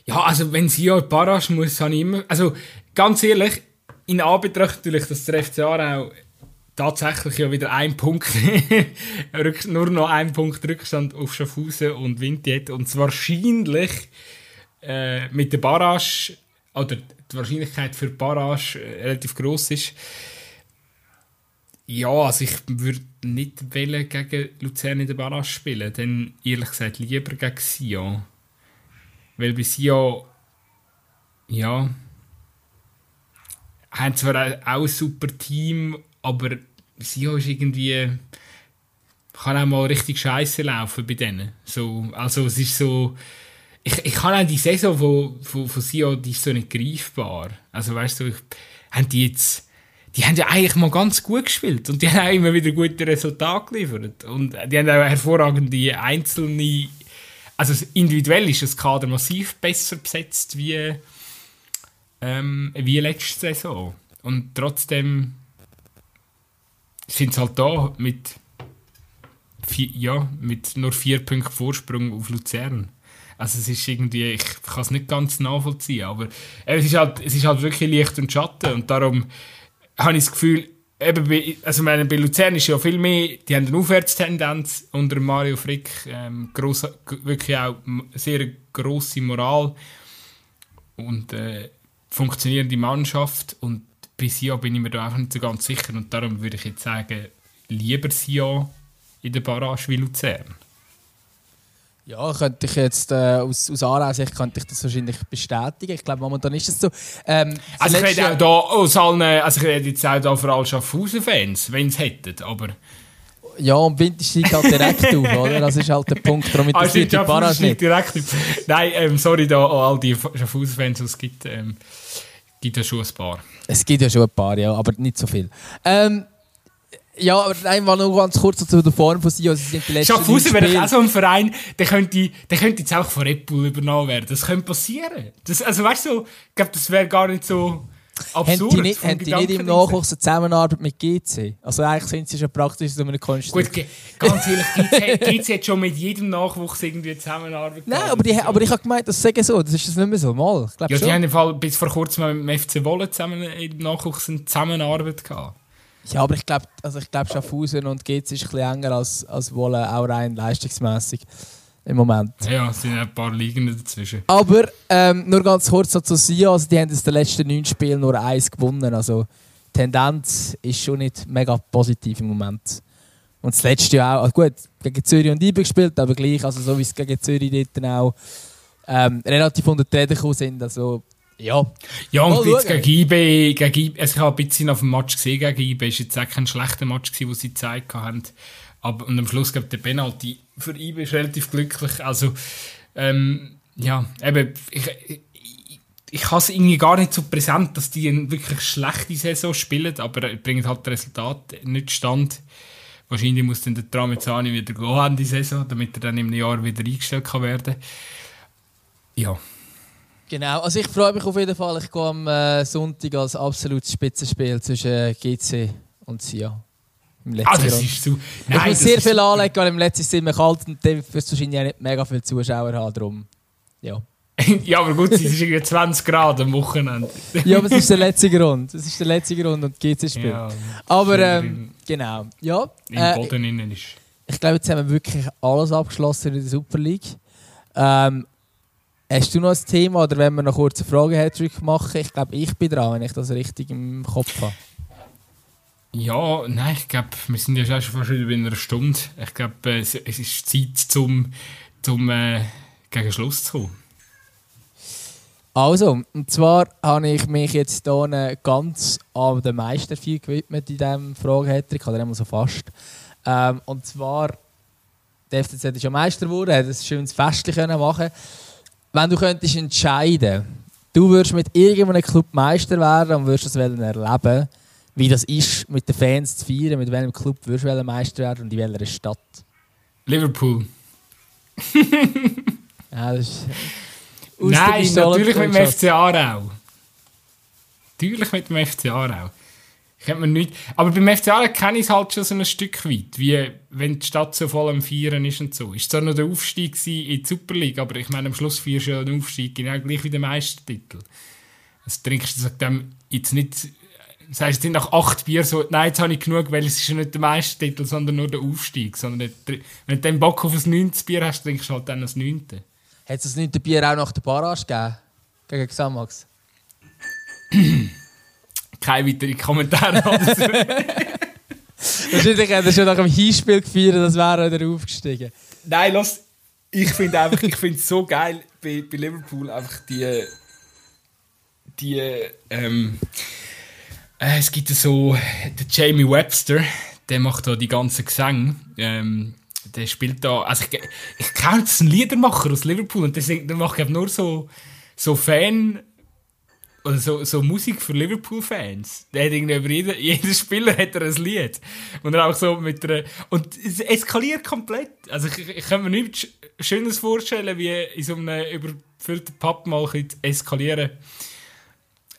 A: Ja, also wenn sie ja Barrage muss, habe ich immer... Also ganz ehrlich, in Anbetracht natürlich, dass der FC Aarau tatsächlich ja wieder ein Punkt, nur noch ein Punkt Rückstand auf Schaffhausen und Winti hat und wahrscheinlich äh, mit der Barrage, oder die Wahrscheinlichkeit für die Barrage äh, relativ groß ist. Ja, also ich würde nicht wollen gegen Luzern in der Barrage spielen, dann ehrlich gesagt lieber gegen Sion. Weil bei Sion, ja, haben zwar auch ein super Team, aber Sion ist irgendwie, kann auch mal richtig scheiße laufen bei denen. So, also es ist so, ich, ich kann auch die Saison von, von, von Sion, die ist so nicht greifbar. Also weißt du, ich, haben die jetzt, die haben ja eigentlich mal ganz gut gespielt und die haben auch immer wieder gute Resultate geliefert. Und die haben auch hervorragende einzelne also individuell ist das Kader massiv besser besetzt wie, ähm, wie letzte Saison. Und trotzdem sind sie halt da mit, vier, ja, mit nur vier Punkten Vorsprung auf Luzern. Also es ist irgendwie, ich kann es nicht ganz nachvollziehen, aber es ist halt, es ist halt wirklich Licht und Schatten und darum habe ich das Gefühl, eben bei, also meine, bei Luzern ist ja viel mehr, die haben eine Aufwärtstendenz unter Mario Frick, ähm, gross, wirklich auch sehr grosse Moral und äh, funktionierende Mannschaft und bei Sion bin ich mir da einfach nicht so ganz sicher und darum würde ich jetzt sagen, lieber Sion in der Barrage wie Luzern.
B: Ja, könnte ich jetzt äh, aus, aus Aarau-Sicht könnte ich das wahrscheinlich bestätigen. Ich glaube, momentan ist es so. Ähm,
A: also ich rede auch da aus allen, also ich rede jetzt auch da vor allem Schaffhausen-Fans, wenn sie hätten, aber...
B: Ja, und Winter steigt halt direkt auf, oder? Das ist halt der Punkt, darum interessiert die Barrage nicht.
A: direkt auf. Nein, ähm, sorry da an all die Schaffhausen-Fans, die es gibt. Ähm, gibt ja schon ein paar.
B: Es gibt ja schon ein paar, ja, aber nicht so viel. Ähm, ja, aber einmal noch ganz kurz zu der Form von Sion. Sie sind die letzten
A: Schaffhausen wäre auch so ein Verein, der könnte, der könnte jetzt auch von Red Bull übernommen werden. Das könnte passieren. Das, also weißt du, ich glaube, das wäre gar nicht so absurd.
B: Haben die nicht, haben die nicht im Nachwuchs eine Zusammenarbeit mit GC? Also eigentlich sind sie schon praktisch so eine Konstruktion.
A: Gut, ganz ehrlich, GC, GC hat schon mit jedem Nachwuchs irgendwie Zusammenarbeit
B: Nein, aber, die, aber ich habe gemeint, das sagen so. Das ist das nicht mehr so. Mal,
A: ja, die schon. haben im Fall bis vor kurzem mit dem FC Wolle zusammen im Nachwuchs eine Zusammenarbeit gehabt.
B: Ja, aber ich glaube, also glaub, Schaffhausen und GC ist ein bisschen enger als, als Wolle, auch rein leistungsmässig im Moment.
A: Ja, es sind ein paar Ligen dazwischen.
B: Aber ähm, nur ganz kurz zu Sion, also die haben in den letzten neun Spielen nur eins gewonnen. Also die Tendenz ist schon nicht mega positiv im Moment. Und das letzte Jahr auch, also gut, gegen Zürich und IBE gespielt, aber gleich, also so wie es gegen Zürich dort dann auch ähm, relativ unter die Räder gekommen sind. Also ja.
A: Ja, und jetzt gegen IB, gegen IB, also ich habe ein bisschen auf dem Match gesehen gegen IB, es war jetzt auch kein schlechter Match, gewesen, wo sie gezeigt haben. Aber, und am Schluss gab der Penalty für IB ist relativ glücklich. Also, ähm, ja, eben, ich, ich, ich habe es irgendwie gar nicht so präsent, dass die eine wirklich schlechte Saison spielen, aber bringen halt das Resultat nicht stand. Wahrscheinlich muss dann der Tramezzani wieder gehen in die Saison, damit er dann im Jahr wieder eingestellt kann werden. Ja.
B: Genau, also ich freue mich auf jeden Fall. Ich gehe am äh, Sonntag als absolutes Spitzenspiel zwischen GC und SIA.
A: Ah, das ist so.
B: Nein, ich muss sehr viel anlegen, weil im letzten ist immer kalt und dann wirst du wahrscheinlich nicht mega viele Zuschauer haben. Darum, ja.
A: ja, aber gut, es ist irgendwie 20 Grad am Wochenende.
B: ja, aber es ist der letzte Grund. Es ist der letzte Grund und GC spielt. Ja, aber ähm, genau, ja.
A: Im äh, Boden innen ist.
B: Ich glaube, jetzt haben wir wirklich alles abgeschlossen in der Super League. Ähm, Hast du noch ein Thema oder wenn wir noch kurz eine Frage machen? Ich glaube, ich bin dran, wenn ich das richtig im Kopf habe.
A: Ja, nein, ich glaube, wir sind ja schon fast wieder in einer Stunde. Ich glaube, es, ist Zeit, zum, zum äh, gegen Schluss zu kommen.
B: Also, und zwar habe ich mich jetzt hier ganz an den Meister viel gewidmet in diesem Fragehattrick, oder immer so fast. Ähm, und zwar, der FCZ ist ja Meister geworden, hat ein schönes Fest machen. Wenn du könntest entscheiden, du würdest mit irgendeinem Club Meister werden und würdest das erleben, wie das ist, mit den Fans zu feiern, mit welchem Club würdest du Meister werden und in welcher Stadt?
A: Liverpool.
B: ja, das ist
A: Nein, natürlich mit dem FC Aarau. Natürlich mit dem FC Aarau. Kennt man nicht. Aber beim FCA kenne ich es halt schon so ein Stück weit, wie wenn die Stadt so voll am Vieren ist und so. Ist zwar noch der Aufstieg in die Super League, aber ich meine, am Schluss feierst du ja den Aufstieg genau gleich wie der Meistertitel. Also trinkst du dem jetzt nicht, sagst du nach acht Bier so, nein, jetzt habe ich genug, weil es ist ja nicht der Meistertitel, sondern nur der Aufstieg. Sondern wenn du dann Bock auf ein neuntes Bier hast, trinkst du halt dann das neunte.
B: Hat es das neunte Bier auch nach der Barrage gegeben? Gegen Xamax?
A: keine weiteren Kommentare dazu.
B: Wahrscheinlich hat er schon nach dem Hinspiel gefeiert, das wäre wieder aufgestiegen.
A: Nein, los, ich finde einfach, ich finde es so geil bei, bei Liverpool einfach die, die, ähm, äh, es gibt so, der Jamie Webster, der macht da die ganzen Gesänge, ähm, der spielt da, also ich, ich kenne jetzt einen Liedermacher aus Liverpool und der, singt, der macht nur so, so Fan, oder so, so Musik für Liverpool-Fans. Der hat irgendwie über jeden, jeder Spieler hat er ein Lied. Und dann auch so mit einer, und es eskaliert komplett. Also ich, ich kann mir nichts Schönes vorstellen, wie in so einem überfüllten Pub mal eskalieren.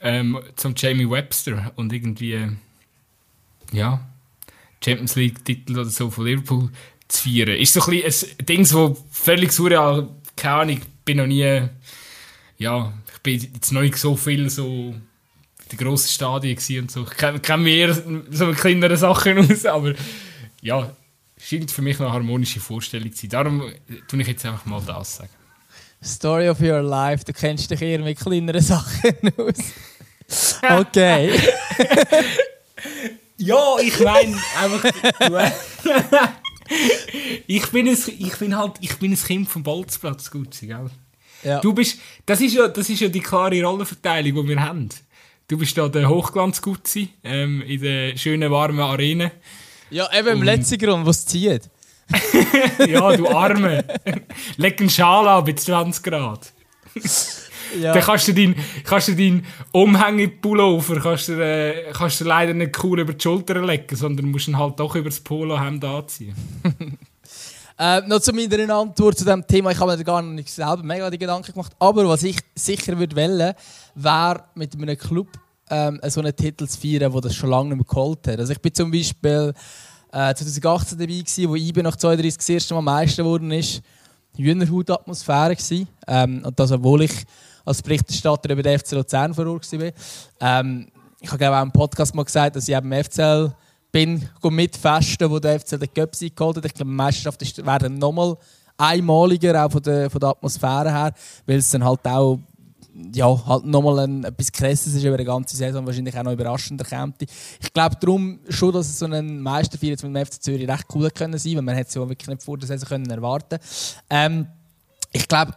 A: Ähm, zum Jamie Webster und irgendwie, ja, Champions League-Titel oder so von Liverpool zu feiern. Ist so ein, ein Ding, das völlig surreal, keine Ahnung, bin noch nie, ja, bin jetzt noch nicht so viel so, den grossen Stadien und so. Ich kenne kenn mehr so kleinere Sachen aus, aber ja, scheint für mich eine harmonische Vorstellung zu sein. Darum tue ich jetzt einfach mal das sagen.
B: Story of your life, du kennst dich eher mit kleineren Sachen aus. Okay.
A: ja, ich meine einfach. ich, bin ein, ich, bin halt, ich bin ein Kind vom Bolzplatz, Gutzi, gell? Ja. Du bist, das, ist ja, das ist ja die klare Rollenverteilung, die wir haben. Du bist da der Hochglanz-Gutzi ähm, in der schönen, warmen Arena.
B: Ja, eben im letzten Grund, was zieht.
A: ja, du Arme. Leg einen Schal an bei 20 Grad. Ja. Dann kannst du deinen kannst du dein Umhängepullover kannst du, äh, kannst du leider nicht cool über die Schulter legen, sondern musst ihn halt doch über das Polohemd anziehen.
B: äh, noch zu meiner Antwort zu diesem Thema. Ich habe mir gar nicht selber mega die Gedanken gemacht. Aber was ich sicher würde wählen, wäre mit einem Club ähm, so einen Titel zu feiern, der das schon lange nicht mehr geholt hat. Also ich bin zum Beispiel äh, 2018 dabei gewesen, wo IBE nach 32 das erste Mal Meister geworden ist. Hühnerhut-Atmosphäre ähm, und das, obwohl ich als Berichterstatter über den FC Luzern vor Ort war. Ähm, ich habe auch im Podcast mal gesagt, dass ich eben im FCL bin, mitfesten, wo der FCL den Cup geholt hat. Ich glaube, die Meisterschaft wäre dann nochmal einmaliger, auch von der, von der Atmosphäre her, weil es dann halt auch ja, halt nochmal ein, etwas Krasses ist über die ganze Saison, wahrscheinlich auch noch überraschender kommt. Ich glaube darum schon, dass es so ein Meisterfeier mit dem FC Zürich recht cool können sein, weil man hätte es ja wirklich nicht vor der Saison können erwarten. Ähm, ich glaube,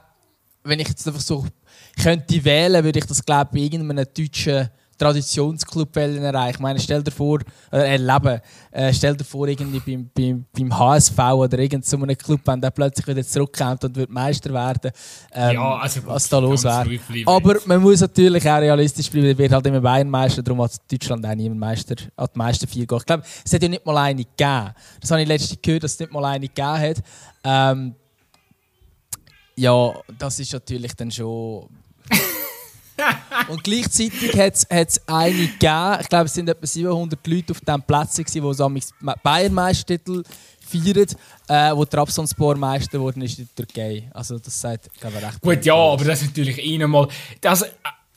B: wenn ich jetzt einfach so könnte wählen, würde ich das glaube bei irgendeinem deutschen Traditionsclub erreichen. Ich meine, stell dir vor, äh, erleben, äh, stell dir vor, irgendwie beim, beim, beim HSV oder irgend so einem Club, wenn der plötzlich wieder zurückkommt und wird Meister werden, ähm, ja, also was da los wäre. Aber man muss natürlich auch realistisch bleiben, wird halt immer Bayern Meister, darum hat Deutschland auch niemand Meister, an die Meister vier Ich glaube, es hat ja nicht mal eine gegeben. Das habe ich letztens gehört, dass es nicht mal eine gegeben hat. Ähm, ja, das ist natürlich dann schon und gleichzeitig hat es eine gegeben, ich glaube, es sind etwa 700 Leute auf diesem Platz, die so Bayern-Meistertitel feiern, äh, wo Trabzonspor Meister geworden ist in der Türkei. Also das sagt, glaube ich, recht
A: Gut, ja, aber das ist natürlich einmal... Das äh,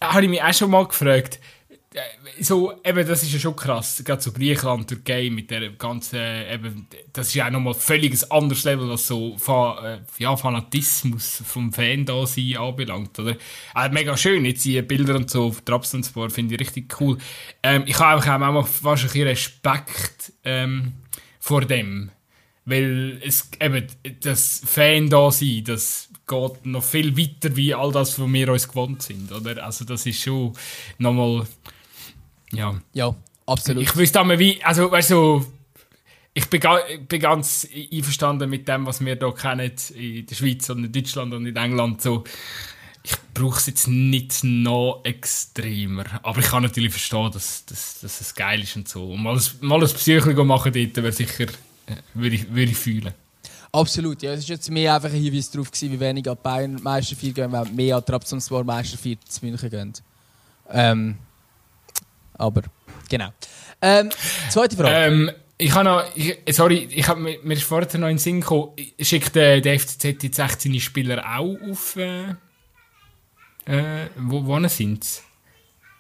A: habe ich mich auch schon mal gefragt. Äh, so, eben, das ist ja schon krass, gerade so Griechenland, Türkei mit der ganzen, eben, das ist ja auch nochmal völlig ein anderes Level, was so Fa äh, ja, Fanatismus vom Fan da sein anbelangt, oder? Äh, mega schön, jetzt die Bilder und so auf Trabzonspor finde ich richtig cool. Ähm, ich habe auch mal wahrscheinlich Respekt ähm, vor dem, weil es eben, das Fan da sein, das geht noch viel weiter wie all das, was wir uns gewohnt sind, oder? Also das ist schon nochmal ja.
B: Ja, absolut.
A: Ich wüsste einmal wie, also weißt du, ich bin, bin, ganz einverstanden mit dem, was wir hier kennen in der Schweiz und in Deutschland und in England. So, ich brauche es jetzt nicht noch extremer. Aber ich kann natürlich verstehen, dass, dass, dass es geil ist und so. Und mal ein, mal ein Psycho machen dort wäre sicher, äh, würde ich, würde ich fühlen.
B: Absolut, ja. Es war jetzt mehr einfach ein Hinweis darauf, gewesen, wie wenig an Bayern Meister 4 gehen, wenn mehr an Trabzonspor Meister 4 zu München gehen. Ähm, aber genau. Ähm, zweite Frage.
A: Ähm, ich habe noch, ich, sorry, ich hab, mir, ist vorher noch in den Sinn gekommen, schickt äh, der FCZ jetzt 16 Spieler auch auf, äh, äh, wo, wo sind sie?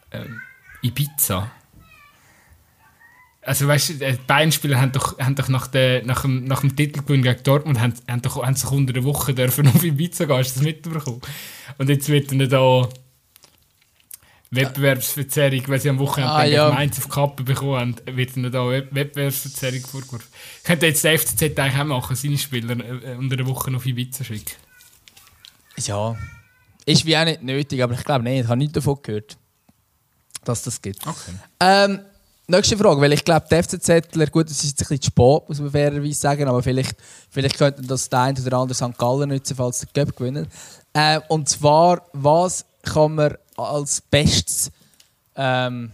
A: Äh, Ibiza. Also weißt du, die Bayern-Spieler haben doch, haben doch nach, der, nach, dem, nach dem Titelgewinn gegen Dortmund haben, haben, doch, haben sich unter der Woche dürfen auf Ibiza gehen, hast du das mitbekommen? Und jetzt wird er da Wettbewerbsverzerrung, weil sie am Wochenende ah, ja. Mainz auf Kappe bekommen haben, wird ihnen da Wettbewerbsverzerrung vorgeworfen. Könnte jetzt der FCZ eigentlich auch machen, seine Spieler äh, unter der Woche auf Ibiza schicken?
B: Ja, ist wie auch nicht nötig, aber ich glaube nicht, ich habe nichts davon gehört, dass das gibt.
A: Okay.
B: Ähm, nächste Frage, weil ich glaube, der FCZ, gut, es ist ein bisschen spät, muss man fairerweise sagen, aber vielleicht, vielleicht könnten das der eine oder andere St. Gallen nutzen, falls der Cup gewinnen. Äh, und zwar, was kann man als Bestes, ähm,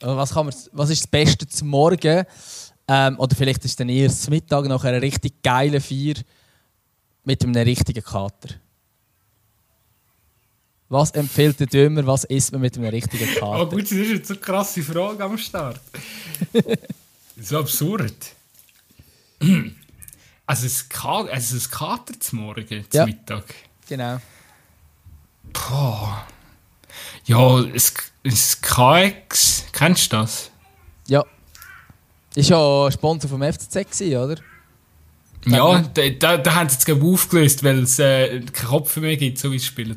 B: was, kann man, was ist das Beste zum Morgen? Ähm, oder vielleicht ist es dann eher zum Mittag nach einer richtig geilen Feier mit einem richtigen Kater. Was empfiehlt der Dömer, was isst man mit einem richtigen Kater?
A: Oh gut, das ist jetzt eine krasse Frage am Start. so absurd. Also ein, Kater, also ein Kater zum Morgen, zum ja. Mittag?
B: Genau.
A: Boah. Ja, das, das KX, kennst du das?
B: Ja. Ist ja Sponsor vom FCZ gewesen, oder?
A: Ja, da, da, da haben sie jetzt aufgelöst, weil es äh, keinen Kopf mehr gibt, so wie sie spielen.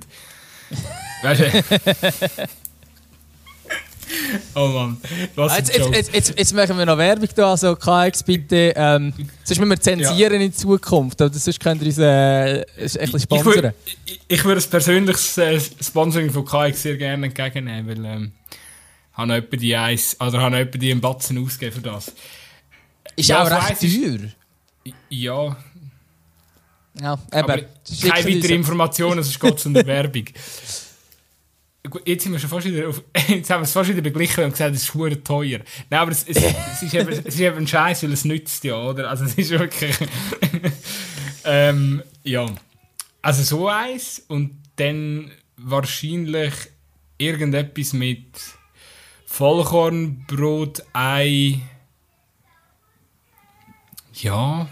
A: weißt du? Oh Mann, was
B: Jetzt, jetzt,
A: Joke.
B: jetzt, jetzt, jetzt machen wir noch Werbung da, also KX bitte. Ähm, sonst müssen wir zensieren in Zukunft, oder sonst könnt ihr uns äh, ein bisschen
A: Ich
B: sponsern.
A: würde ich, ich würde ein persönliches äh, Sponsoring von KX sehr gerne entgegennehmen, weil ähm, habe etwa die Eis, oder habe etwa die einen Batzen ausgegeben für das.
B: Ist
A: Ja,
B: auch
A: ich
B: recht
A: weiss, ist-
B: teuer.
A: Ja,
B: Ja,
A: aber
B: eben.
A: Keine
B: uns-
A: weitere Informationen, sonst geht es um die Werbung. Jetzt sind wir schon fast wieder auf, jetzt haben wir es fast wieder beglichen und gesagt, es ist hure teuer. Nein, aber es, es, es, ist eben, es ist eben ein Scheiß, weil es nützt ja, oder? Also es ist wirklich... ähm, ja. Also so eins und dann wahrscheinlich irgendetwas mit Vollkornbrot, Ei... Ja...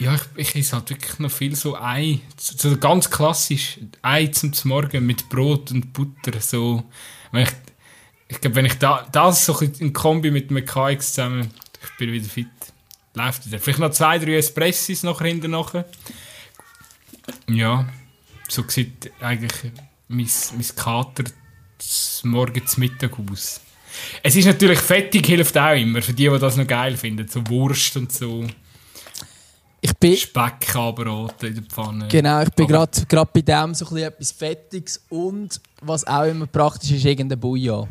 A: Ja, ich, ich esse halt wirklich noch viel so Ei. So, ganz klassisch Ei zum Morgen mit Brot und Butter. So. Wenn ich ich glaube, wenn ich da, das so in Kombi mit einem KX zusammen, ich bin wieder fit. Läuft wieder. Vielleicht noch zwei, drei Espressis nachher. Ja, so sieht eigentlich mein, mein Kater Morgen zum Mittag aus. Es ist natürlich fettig, hilft auch immer, für die, die das noch geil finden. So Wurst und so.
B: Ich bin,
A: Speckkaberrote in der Pfanne.
B: genau, ich bin gerade bei dem so ein bisschen etwas Fettiges und was auch immer praktisch ist, irgendein Bouillon.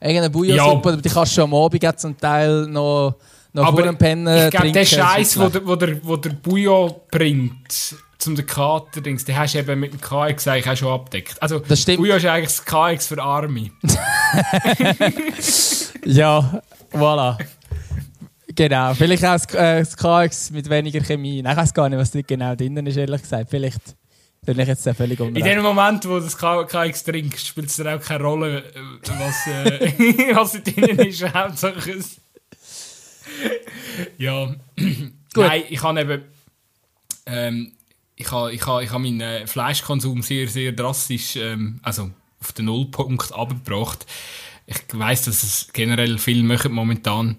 B: Irgendeine Bouillonsuppe, aber die kannst du schon am Abend zum Teil noch, noch vor dem Pennen
A: ich glaube,
B: trinken.
A: der
B: das ist
A: Scheiß, wo der, wo, der, wo der Bouillon bringt, zum den Kater, den hast du eben mit dem KX eigentlich auch schon abdeckt. Also,
B: Das stimmt.
A: Bouillon ist eigentlich das KX für Arme.
B: Ja, voilà. Genau, vielleicht auch das, äh, das KX mit weniger Chemie. Nein, ich weiß gar nicht, was dort genau drin ist, ehrlich gesagt. Vielleicht bin ich jetzt da völlig
A: In
B: unrecht.
A: dem Moment, wo du das KX trinkst, spielt es dann auch keine Rolle, äh, was, äh, was da drin ist. Hauptsache es. Ja. Nein, ich habe eben. Ähm, ich habe ich habe, ich habe meinen äh, Fleischkonsum sehr, sehr drastisch ähm, also auf den Nullpunkt abgebracht. Ich weiß, dass es generell viel machen momentan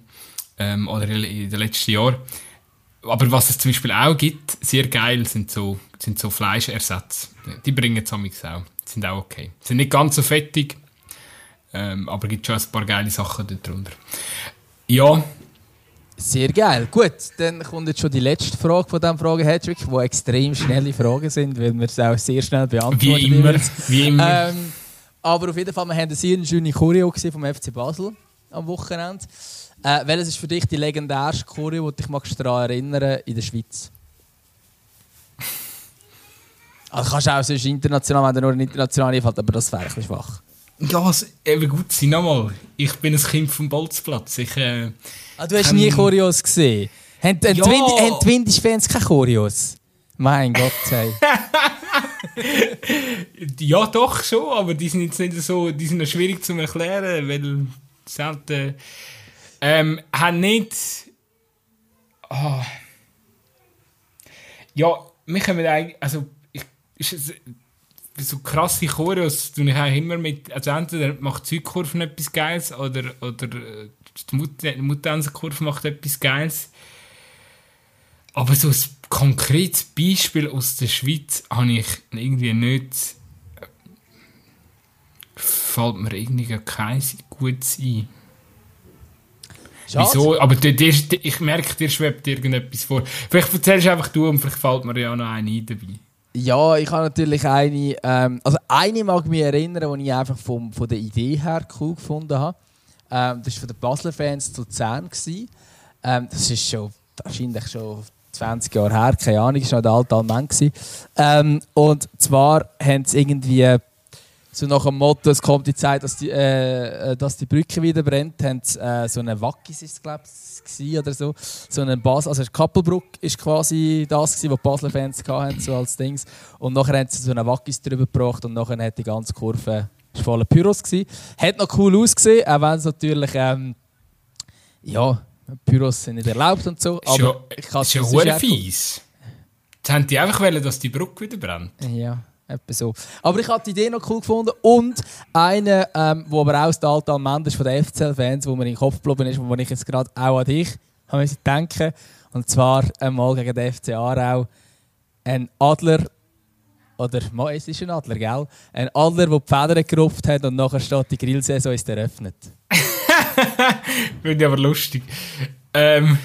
A: ähm, oder in den letzten Jahren. Aber was es zum Beispiel auch gibt, sehr geil, sind so, sind so Fleischersätze. Die bringen es auch. Sind auch okay. Sind nicht ganz so fettig, ähm, aber gibt schon ein paar geile Sachen darunter. Ja,
B: Sehr geil. Gut, dann kommt jetzt schon die letzte Frage von diesem Frage-Hattrick, die extrem schnelle Fragen sind, weil wir es auch sehr schnell beantworten.
A: wie immer. Wie immer.
B: Ähm, aber auf jeden Fall, wir haben eine sehr schöne Choreo vom FC Basel am Wochenende. Äh, welches ist für dich die legendärste Choreo, die dich magst daran erinnern in der Schweiz? Also kannst du auch sonst international, wenn dir nur ein international einfällt, aber das wäre ein bisschen schwach.
A: ja, es- eben gut sein, nochmal. Ich bin ein Kind vom Bolzplatz. Ich, äh,
B: Ah, du hast
A: Ähm,
B: nie Choreos gesehen? Haben,
A: Ja.
B: haben die Windisch-Fans keine Choreos? Mein Gott, hey.
A: ja, doch schon, aber die sind jetzt nicht so, die sind noch schwierig zu erklären, weil selten. Ähm, haben nicht. Ah. Ja, wir können eigentlich. Also, ich, ist so krasse Choreos tue ich eigentlich immer mit. Also, entweder macht die Südkurve etwas Geiles oder, oder äh, die Mut- die Mutansenkurve macht etwas Geiles. Aber so ein konkretes Beispiel aus der Schweiz habe ich irgendwie nicht. äh, Fällt mir irgendwie gar keins Gutes ein.
B: Schade.
A: Wieso? Aber dir, dir, ich merke, dir schwebt irgendetwas vor. Vielleicht erzählst du einfach du und vielleicht fällt mir ja noch eine ein dabei.
B: Ja, ich habe natürlich eine. Ähm, also eine mag mich erinnern, die ich einfach vom, von der Idee her cool gefunden habe. Ähm, das war von den Basler Fans zu Luzern. gewesen. Ähm, das ist schon wahrscheinlich schon 20 Jahre her, keine Ahnung, das war noch der alte Allmann. Ähm, und zwar haben sie irgendwie so nach dem Motto, es kommt die Zeit, dass die, äh, äh, dass die Brücke wieder brennt, haben sie äh, so eine Wackis ist glaube ich oder so, so einen Bas, also Kappelbruck ist quasi das gewesen, was die Basler Fans hatten, so als Dings. Und nachher haben sie so eine Wackis drüber gebracht und nachher hat die ganze Kurve ist voller Pyros gewesen. Hat noch cool ausgesehen, auch wenn es natürlich ähm, ja Pyros sind nicht erlaubt und so. Aber ich kann es sonst
A: fies. Jetzt haben die einfach wollen, dass die Brücke wieder brennt.
B: Ja. Etwa so. Aber ich habe die Idee noch cool gefunden. Und eine, ähm, wo aber auch alten Almende ist von den FCL-Fans, wo mir in den Kopf geblieben ist, wo ich jetzt gerade auch an dich habe denken. Und zwar einmal gegen den FC Aarau. Ein Adler, oder es ist ein Adler, gell? Ein Adler, der die Federn gerupft hat und nachher steht die Grillsaison ist eröffnet.
A: Finde ich aber lustig. Ähm,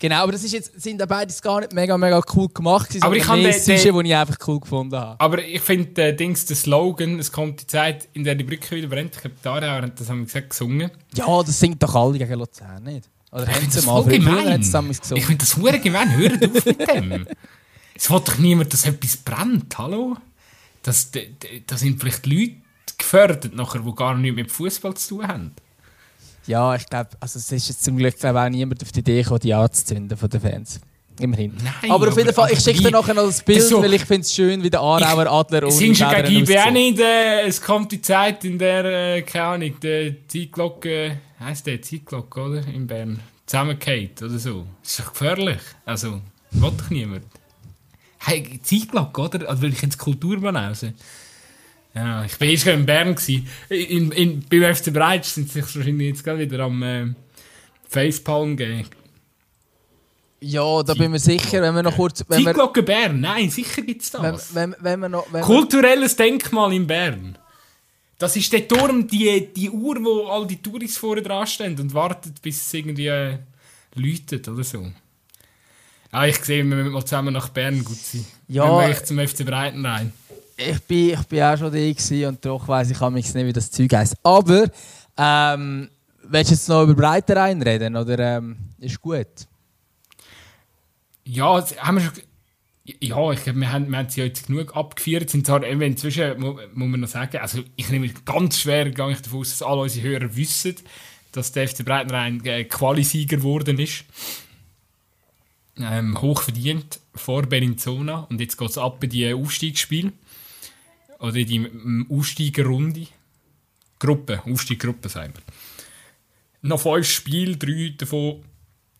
B: Genau, aber das ist jetzt, sind beides gar nicht mega, mega cool gemacht.
A: Aber ich habe
B: den,
A: den-
B: ich einfach cool gefunden habe.
A: aber ich finde, äh, Dings, der Slogan, es kommt die Zeit, in der die Brücke wieder brennt. Ich glaube, die Aarauer haben das haben wir gesagt, gesungen.
B: Ja, das singt doch alle gegen Luzern, nicht? Oder
A: Ich finde
B: sie
A: das
B: mal?
A: voll gemein. Ich finde das hure gemein. Hört auf mit dem. Es will doch niemand, dass etwas brennt. Hallo? Das, d- d- da sind vielleicht Leute gefördert, nachher, die gar nichts mit Fußball zu tun haben.
B: Ja, ich glaube, also es ist jetzt zum Glück glaub, auch niemand auf die Idee gekommen, die anzuzünden von den Fans. Immerhin.
A: Nein,
B: aber auf jeden Fall, ich schicke dir nachher noch das Bild,
A: so-
B: weil ich finde es schön, wie der Aarauer Adler ohne
A: Sind schon gegen IB auch
B: aussieht.
A: nicht, äh, es kommt die Zeit, in der, äh, keine Ahnung, die Zeitglocke, heisst der Zeitglocke, oder? In Bern, zusammengeht oder so. Das ist doch gefährlich. Also, will doch niemand. Hey, Zeitglocke, oder? Also will ich ins Kulturbahn raus? Ja, ich war gerade in Bern. Gewesen. In, in, beim FC Breitsch sind sie sich wahrscheinlich jetzt gerade wieder am äh, Facepalm geben.
B: Ja, da bin ich mir sicher, wenn wir noch kurz... Wenn
A: Zeitglocke Bern? Nein, sicher gibt es
B: wenn,
A: das.
B: wenn, wenn wir noch... Wenn wir,
A: Kulturelles Denkmal in Bern. Das ist der Turm, die, die Uhr, wo all die Touristen vorne dran stehen und wartet, bis es irgendwie äh, läutet oder so. Ah, ich sehe, wir müssen mal zusammen nach Bern gut sein.
B: Ja.
A: Wenn wir echt zum FC Breitenrein.
B: Ich, bin, ich bin auch schon da und doch weiss ich nicht, wie das Zeug heisst. Aber, ähm, willst du jetzt noch über Breiterein reden, oder ähm, ist gut?
A: Ja, haben wir schon. Ja, ich glaube, wir haben, wir haben sie jetzt genug abgefeiert. Sind zwar inzwischen, mu- muss man noch sagen, also ich nehme ganz schwer, gehe ich davon aus, dass alle unsere Hörer wissen, dass der FC Breitenrein äh, Qualisieger geworden ist. Ähm, hoch verdient vor Bellinzona. Und jetzt geht es ab in die Aufstiegsspiele. Oder in die ähm, Aufsteigerrunde. Gruppe, Aufstieggruppe, sagen wir. Noch fünf Spiele, drei davon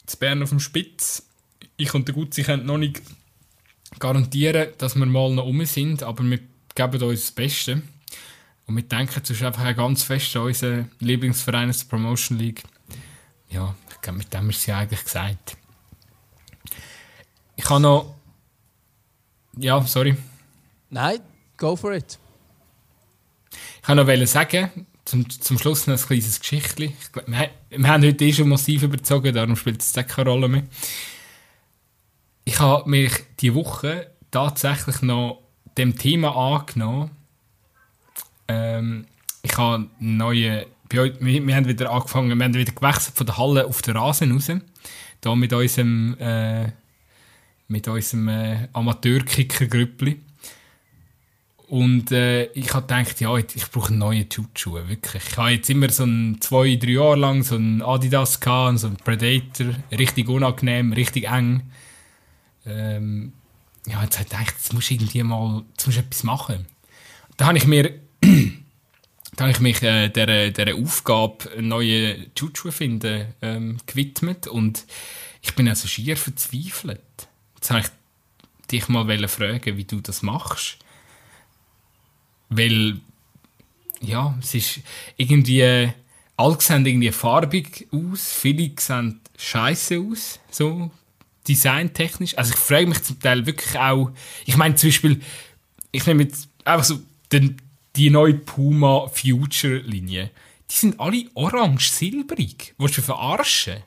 A: zu Bern auf dem Spitz. Ich und der Gutzi können noch nicht garantieren, dass wir mal noch um sind, aber wir geben uns das Beste. Und wir denken sonst einfach ganz fest an unseren Lieblingsverein aus der Promotion League. Ja, ich glaube, mit dem es ja eigentlich gesagt. Ich habe noch... Ja, sorry.
B: Nein, go for it.
A: Ich wollte noch sagen, zum, zum Schluss noch ein kleines Geschichtchen. Wir, wir haben heute eh schon massiv überzogen, darum spielt es keine Rolle mehr. Ich habe mich diese Woche tatsächlich noch dem Thema angenommen. Ähm, ich habe neue. Bei wir, wir haben wieder angefangen, wir haben wieder gewechselt von der Halle auf den Rasen raus. Da mit unserem, äh, mit unserem äh, Amateurkicker-Grüppli. Und äh, ich habe gedacht, ja, ich brauche neue Tutschuhe, wirklich. Ich habe jetzt immer so ein zwei, drei Jahre lang so einen Adidas gehabt, so einen Predator, richtig unangenehm, richtig eng. Ähm, ja, jetzt habe ich gedacht, jetzt musst du irgendwie mal, jetzt musst du etwas machen. Da habe ich mir, da habe ich mich äh, der, der Aufgabe, neue Tutschuhe finden, ähm, gewidmet und ich bin also schier verzweifelt. Jetzt habe ich dich mal fragen, wie du das machst. Weil, ja, es ist irgendwie, alle sehen irgendwie farbig aus, viele sehen scheiße aus, so designtechnisch. Also ich frage mich zum Teil wirklich auch, ich meine zum Beispiel, ich nehme jetzt einfach so den, die neue Puma Future Linie. Die sind alle orange-silbrig. Willst du verarschen?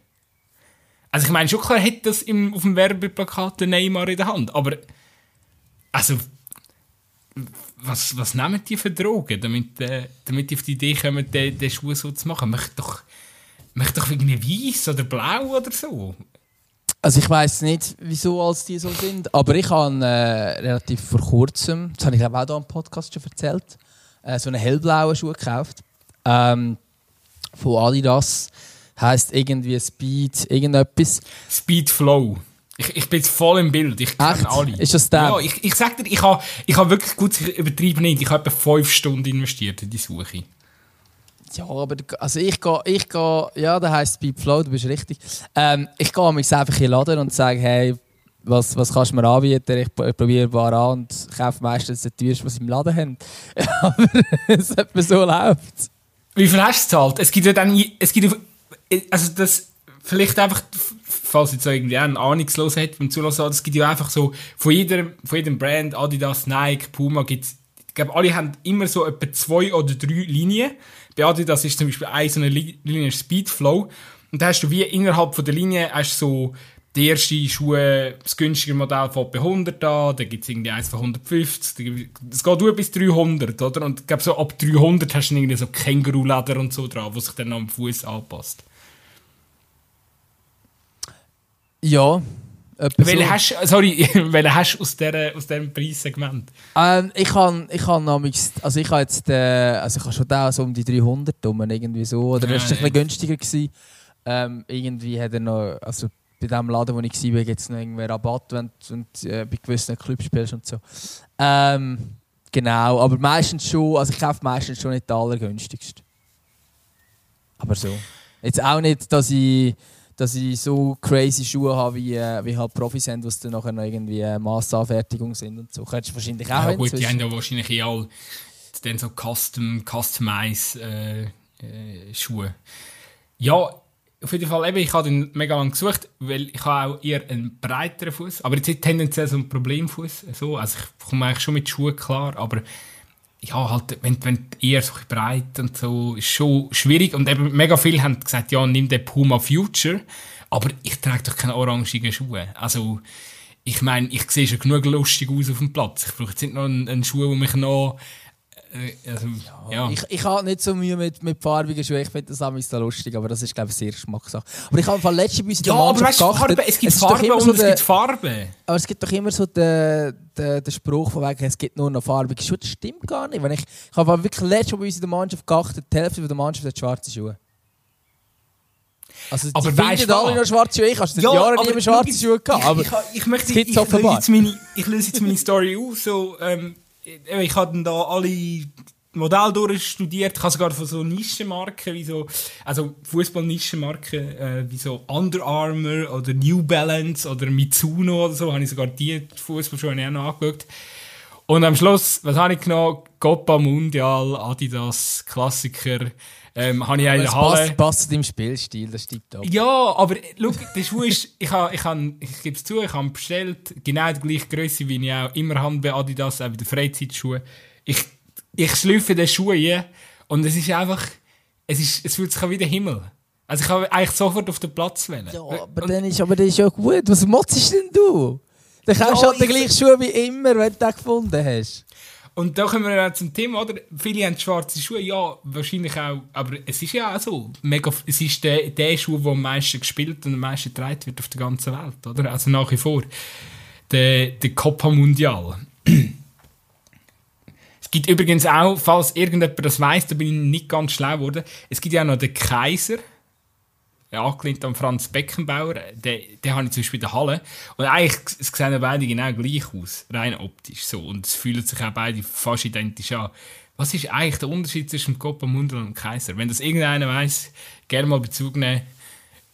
A: Also ich meine, schon klar hat das im, auf dem Werbeplakat den Neymar in der Hand, aber also was, was nehmen die für Drogen, damit, äh, damit die auf die Idee kommen, den, den Schuh so zu machen? Möchte doch, möchte doch irgendwie weiß oder blau oder so.
B: Also ich weiß nicht, wieso als die so sind, aber ich habe äh, relativ vor kurzem, das habe ich auch hier im Podcast schon erzählt, äh, so einen hellblauen Schuh gekauft. Ähm, von Adidas. Heißt irgendwie Speed, irgendetwas.
A: Speed Flow. Ich, ich bin jetzt voll im Bild. Ich kenne alle.
B: Ist das der?
A: Ja, ich, ich sag dir, ich habe ich ha wirklich gut übertrieben nicht. Ich habe etwa fünf Stunden investiert in die Suche.
B: Ja, aber also ich gehe, ich gehe, ja, der heißt Speed Flow, du bist richtig. Ähm, ich gehe mich einfach in den Laden und sage, hey, was, was kannst du mir anbieten? Ich, probiere bar an und kaufe meistens das teuerste, was sie im Laden haben. Aber es etwa so läuft
A: Wie viel hast du gezahlt? Es gibt ja dann, es gibt, also das, vielleicht einfach, falls jetzt irgendwie einen ahnungslos hat beim Zulassen, es gibt ja einfach so, von jedem, von jedem Brand, Adidas, Nike, Puma, gibt ich glaube, alle haben immer so etwa zwei oder drei Linien. Bei Adidas ist zum Beispiel eine so eine Linie Speedflow. Und da hast du wie innerhalb von der Linie hast so die erste Schuhe, das günstige Modell fängt bei 100 an, dann gibt es irgendwie eins von 150, es geht nur bis 300, oder? Und ich glaube, so ab 300 hast du irgendwie so Känguru-Leder und so dran, was sich dann am Fuß anpasst.
B: Ja.
A: Welche so. hast, sorry, welche hast du aus, der, aus diesem Preissegment?
B: Ähm, ich habe ich hab also ich habe jetzt, äh, also ich habe schon da so um die 300 um, irgendwie so, oder ja, ist ein bisschen günstiger gewesen. Ähm, irgendwie hat er noch, also bei dem Laden, wo ich war, gibt es noch irgendwie Rabatt, wenn du und, äh, bei gewissen Clubs spielst und so. Ähm, genau, aber meistens schon, also ich kaufe meistens schon nicht den allergünstigsten. Aber so. Jetzt auch nicht, dass ich, dass ich so crazy Schuhe habe, wie, äh, wie halt Profis haben, was dann nachher noch irgendwie Massanfertigung sind und so. Könntest du wahrscheinlich auch
A: Ja gut, die haben ja wahrscheinlich eh all dann so Custom, Customize äh, äh, Schuhe. Ja, auf jeden Fall, eben, ich habe den mega lange gesucht, weil ich habe auch eher einen breiteren Fuß, aber jetzt tendenziell so einen Problemfuß. So. Also ich komme eigentlich schon mit Schuhen klar, aber ja, halt, wenn, wenn eher so breit und so, ist schon schwierig. Und eben mega viele haben gesagt, ja, nimm den Puma Future, aber ich trage doch keine orangigen Schuhe. Also, ich meine, ich sehe schon genug lustig aus auf dem Platz. Ich brauche jetzt nicht noch einen, einen Schuh, der mich noch also, ja.
B: Ich, ich habe nicht so Mühe mit, mit farbigen Schuhen. Ich finde das auch so lustig, aber das ist, glaube ich, sehr Geschmackssache. Aber ich habe letzte bei uns
A: ja, aber weißt, Farbe, es gibt es Farbe und so es gibt Farbe.
B: Aber es gibt doch immer so den, den, den Spruch von wegen, es gibt nur noch farbige Schuhe. Das stimmt gar nicht. Wenn ich, ich habe wirklich Mal bei uns in der Mannschaft geachtet, die Hälfte der Mannschaft hat schwarze Schuhe. Also,
A: aber die finden
B: alle noch schwarze Schuhe. Ich habe seit ja, Jahren nie mehr schwarze Schuhe gehabt. Aber
A: ich, ich, ich, möchte, ich, ich, löse meine, ich löse jetzt meine Story aus. So, ähm, ich habe da alle Modell durchstudiert. Ich habe sogar von so Nischenmarken wie so, also Fußball-Nischenmarken äh, wie so Under Armour oder New Balance oder Mitsuno oder so, habe ich sogar die Fußballschuhe auch noch angeschaut. Und am Schluss, was habe ich genommen? Copa Mundial, Adidas, Klassiker. Ähm, habe ich in der Halle.
B: Passt, passt deinem Spielstil, das stimmt auch.
A: Ja, aber schau, der Schuh ist, ich, habe, ich, habe, ich gebe es zu, ich habe bestellt, genau die gleiche Größe, wie ich auch immer habe bei Adidas, auch bei den Freizeitschuhen. Ich, ich schlüpfe den Schuh ein und es ist einfach, es, ist, es fühlt sich an wie der Himmel. Also ich habe eigentlich sofort auf den Platz wählen.
B: Ja, aber dann ist, aber das ist ja gut. Was machst denn du? Dann kaufst du halt den gleichen Schuh wie immer, wenn du den gefunden hast.
A: Und da kommen wir ja zum Thema, oder? Viele haben schwarze Schuhe, ja, wahrscheinlich auch, aber es ist ja auch so, mega, es ist der, der Schuh, der am meisten gespielt und am meisten getragen wird auf der ganzen Welt, oder? Also nach wie vor. Der, der Copa Mundial. es gibt übrigens auch, falls irgendjemand das weiss, da bin ich nicht ganz schlau geworden, es gibt ja auch noch den Kaiser, angelehnt an Franz Beckenbauer, den, den habe ich zum Beispiel in der Halle. Und eigentlich sehen beide genau gleich aus, rein optisch so. Und es fühlen sich auch beide fast identisch an. Was ist eigentlich der Unterschied zwischen Copa Mundial und Kaiser? Wenn das irgendeiner weiß, gerne mal Bezug nehmen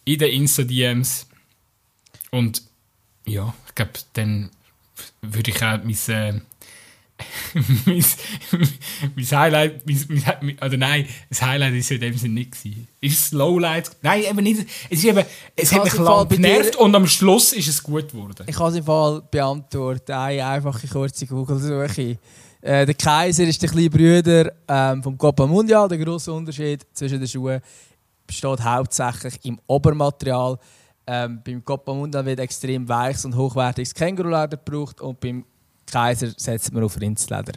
A: in den Insta-DMs. Und ja, ich glaube, dann würde ich auch mein, äh, mein, mein Highlight, mein, oder nein, das Highlight ist ja in dem Sinne nicht gewesen. Ist es Lowlight? Nein, eben nicht. Es, ist eben, es hat mich lang genervt und am Schluss ist es gut geworden.
B: Ich kann es im Fall beantworten. Eine einfache kurze Google-Suche. Äh, der Kaiser ist der kleine Bruder ähm, vom Copa Mundial. Der grosse Unterschied zwischen den Schuhen besteht hauptsächlich im Obermaterial. Ähm, beim Copa Mundial wird extrem weiches und hochwertiges Känguruleder gebraucht und beim Kaiser setzt man auf Rindsleder.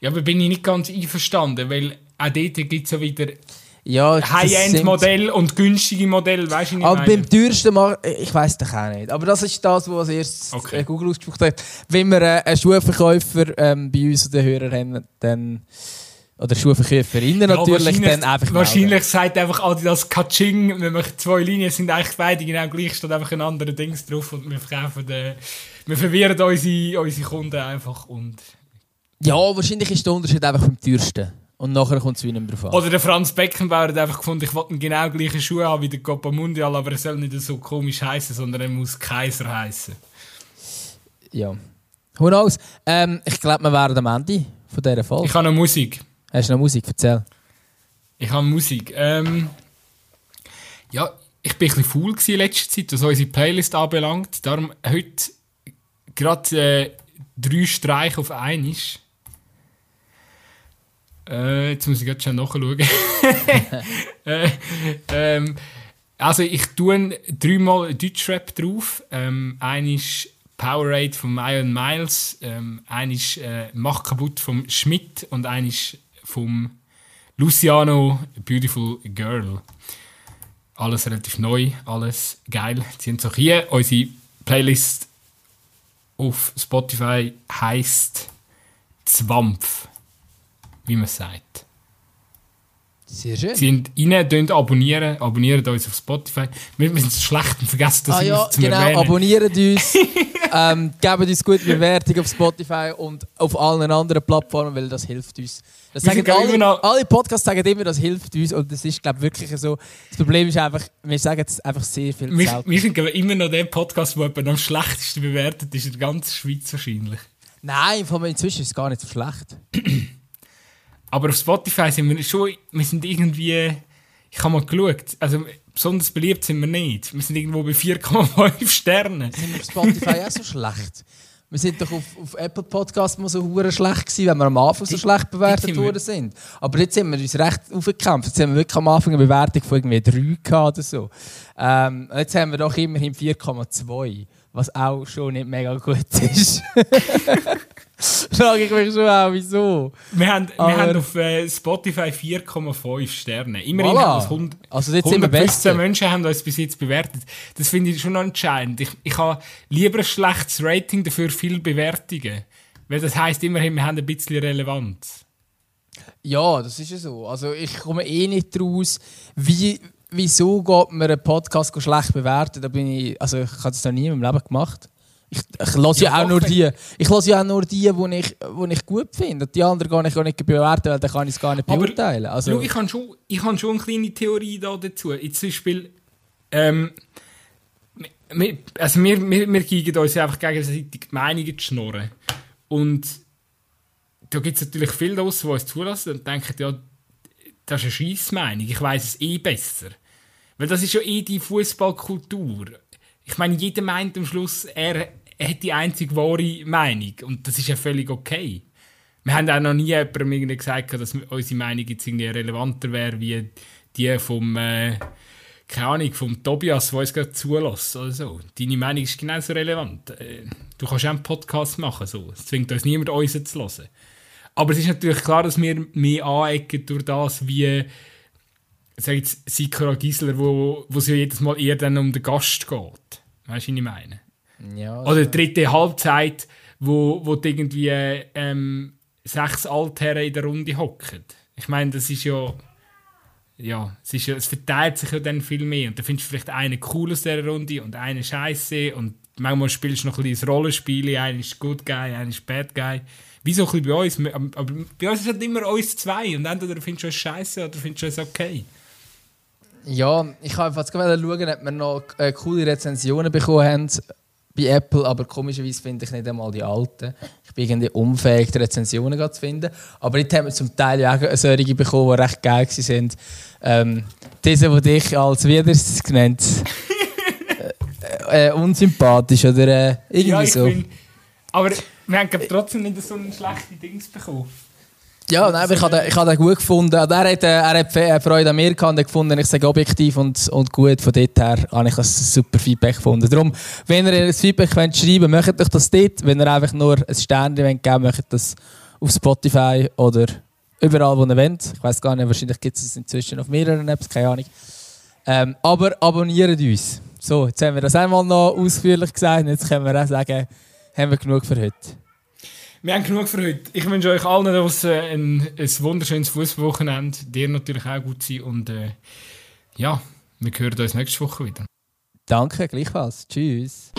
A: Ja, aber bin ich nicht ganz einverstanden, weil auch dort gibt es ja wieder
B: ja,
A: High-End-Modell und günstige Modelle, weißt du nicht?
B: Aber beim teuersten Mal, ich weiß doch auch nicht. Aber das ist das, was als erstes okay. Äh, Google ausgesprochen hat. Wenn wir äh, einen Schuhverkäufer ähm, bei uns oder Hörer haben, dann oder Schuhverkäuferinnen ja, natürlich, dann einfach
A: Wahrscheinlich melden. sagt einfach Adidas Kaching, wenn wir zwei Linien sind eigentlich beide genau gleich, steht einfach ein anderer Dings drauf und wir verkaufen den wir verwirren unsere, unsere Kunden einfach und...
B: Ja, wahrscheinlich ist der Unterschied einfach beim teuersten. Und nachher kommt es wieder mehr drauf an.
A: Oder der Franz Beckenbauer hat einfach gefunden, ich wollte genau gleiche Schuhe haben wie der Copa Mundial, aber er soll nicht so komisch heißen, sondern er muss Kaiser heißen.
B: Ja. Who knows? Ähm, ich glaube, wir wären am Ende von dieser Folge.
A: Ich habe noch Musik.
B: Hast du noch Musik? Erzähl.
A: Ich habe Musik. Ähm, ja, ich bin ein bisschen faul in letzter Zeit, was unsere Playlist anbelangt. Darum heute gerade äh, drei Streiche auf einmal. Äh, jetzt muss ich gerade schon nachschauen. äh, ähm, also ich tue dreimal Deutschrap drauf. Ähm, ein ist Powerade von Iron Miles, ähm, ein ist äh, Mach kaputt vom Schmidt und ein ist vom Luciano Beautiful Girl. Alles relativ neu, alles geil. Sie sind so hier. Unsere Playlist auf Spotify heißt Zwampf, wie man sagt.
B: Sehr schön.
A: Sie sind rein, könnt abonnieren, abonniert uns auf Spotify. Wir, wir sind schlecht und vergessen das
B: ah ja,
A: zu
B: genau,
A: erwähnen.
B: abonniert uns, ähm, gebt uns gute Bewertung auf Spotify und auf allen anderen Plattformen, weil das hilft uns. Das
A: Wir
B: sagen
A: ich,
B: alle,
A: noch-
B: alle Podcasts sagen immer, das hilft uns und das ist glaube wirklich so. Das Problem ist einfach, wir sagen es einfach sehr viel
A: Wir,
B: selten.
A: wir sind ich, immer noch der Podcast, der am schlechtesten bewertet ist in der ganzen Schweiz wahrscheinlich.
B: Nein, von mir inzwischen ist es gar nicht so schlecht.
A: Aber auf Spotify sind wir schon, wir sind irgendwie, ich habe mal geschaut, also besonders beliebt sind wir nicht. Wir sind irgendwo bei 4,5 Sternen.
B: Sind wir auf Spotify auch so schlecht? Wir sind doch auf, auf Apple Podcasts mal so hure schlecht gewesen, wenn wir am Anfang so schlecht bewertet worden sind. Aber jetzt sind wir uns recht aufgekämpft. Jetzt haben wir wirklich am Anfang eine Bewertung von irgendwie 3 gehabt oder so. Ähm, jetzt haben wir doch immerhin 4,2, was auch schon nicht mega gut ist. Frage ich mich schon auch, wieso.
A: Wir haben, wir haben auf äh, Spotify 4,5 Sterne. Immerhin
B: Voilà.
A: haben uns 100,
B: Also jetzt sind wir
A: 115
B: besser.
A: Menschen haben uns bis jetzt bewertet. Das finde ich schon entscheidend. Ich, ich habe lieber ein schlechtes Rating, dafür viele Bewertungen. Weil das heisst immerhin, wir haben ein bisschen Relevanz.
B: Ja, das ist ja so. Also ich komme eh nicht raus, wie, wieso geht man einen Podcast schlecht bewerten. Da bin ich, also ich habe das noch nie in meinem Leben gemacht. Ich, ich lasse ja,
A: Ja,
B: auch nur die, ich lasse ja auch nur die, die ich, die ich gut finde. Die anderen kann ich auch nicht bewerten, weil dann kann ich es gar nicht
A: Aber
B: beurteilen. Also,
A: Schau, ich habe schon, ich habe schon eine kleine Theorie da dazu. Jetzt zum Beispiel, ähm, wir, also wir, wir, wir geben uns einfach gegenseitig Meinungen zu schnurren. Und da gibt es natürlich viele draussen, die uns zulassen und denken, ja, das ist eine Scheissmeinung, ich weiß es eh besser. Weil das ist ja eh die Fußballkultur. Ich meine, jeder meint am Schluss, er hat die einzig wahre Meinung. Und das ist ja völlig okay. Wir haben auch noch nie jemandem gesagt, dass unsere Meinung jetzt irgendwie relevanter wäre wie die vom, äh, keine Ahnung, vom Tobias, der uns gerade zulässt oder so. Deine Meinung ist genauso relevant. Äh, Du kannst auch einen Podcast machen, so. Es zwingt uns niemand, uns zu hören. Aber es ist natürlich klar, dass wir mehr anecken durch das, wie sag Sikora Gisler, wo, wo es ja jedes Mal eher dann um den Gast geht. Weißt du, was ich meine?
B: Ja,
A: Oder die dritte Halbzeit, wo, wo die irgendwie ähm, sechs Altherren in der Runde hocken. Ich meine, das ist ja. Ja, es, ist ja, es verteilt sich ja dann viel mehr. Und da findest du vielleicht einen cool aus dieser Runde und einen scheiße. Und manchmal spielst du noch ein bisschen Rollenspiel. Einer ist Good Guy, einer ist Bad Guy. Wie so ein bisschen bei uns. Aber bei uns ist halt immer uns zwei. Und entweder findest du es scheiße oder findest du es okay.
B: ja, ich habe gerade schauen, ob wir noch äh, coole Rezensionen bekommen haben bei Apple, aber komischerweise finde ich nicht einmal die alten. Ich bin irgendwie unfähig, die Rezensionen zu finden. Aber jetzt haben wir zum Teil ja auch solche bekommen, die recht geil waren. Ähm, diese, die dich als er es genannt äh, äh, unsympathisch oder äh, irgendwie
A: Ja,
B: so.
A: bin, aber wir haben trotzdem nicht so ein schlechtes Dings bekommen.
B: Ja, nein, aber ich habe den, ich habe den gut gefunden. Er hat, äh, er hat Fe- Freude an mir gehabt und gefunden, ich sage objektiv und, und gut. Von dort her habe ich das super Feedback gefunden. Darum, wenn ihr ein Feedback wollt schreiben wollt, macht euch das dort. Wenn ihr einfach nur ein Stern wollt geben wollt, macht das auf Spotify oder überall, wo ihr wollt. Ich weiß gar nicht, wahrscheinlich gibt es es inzwischen auf mehreren Apps, keine Ahnung. Ähm, aber abonniert uns. So, jetzt haben wir das einmal noch ausführlich gesagt und jetzt können wir auch sagen, haben wir genug für heute.
A: Wir haben genug für heute. Ich wünsche euch allen draussen ein, ein wunderschönes Fußballwochenende. Dir natürlich auch gut sein. Und äh, ja, wir hören uns nächste Woche wieder.
B: Danke, gleichfalls. Tschüss.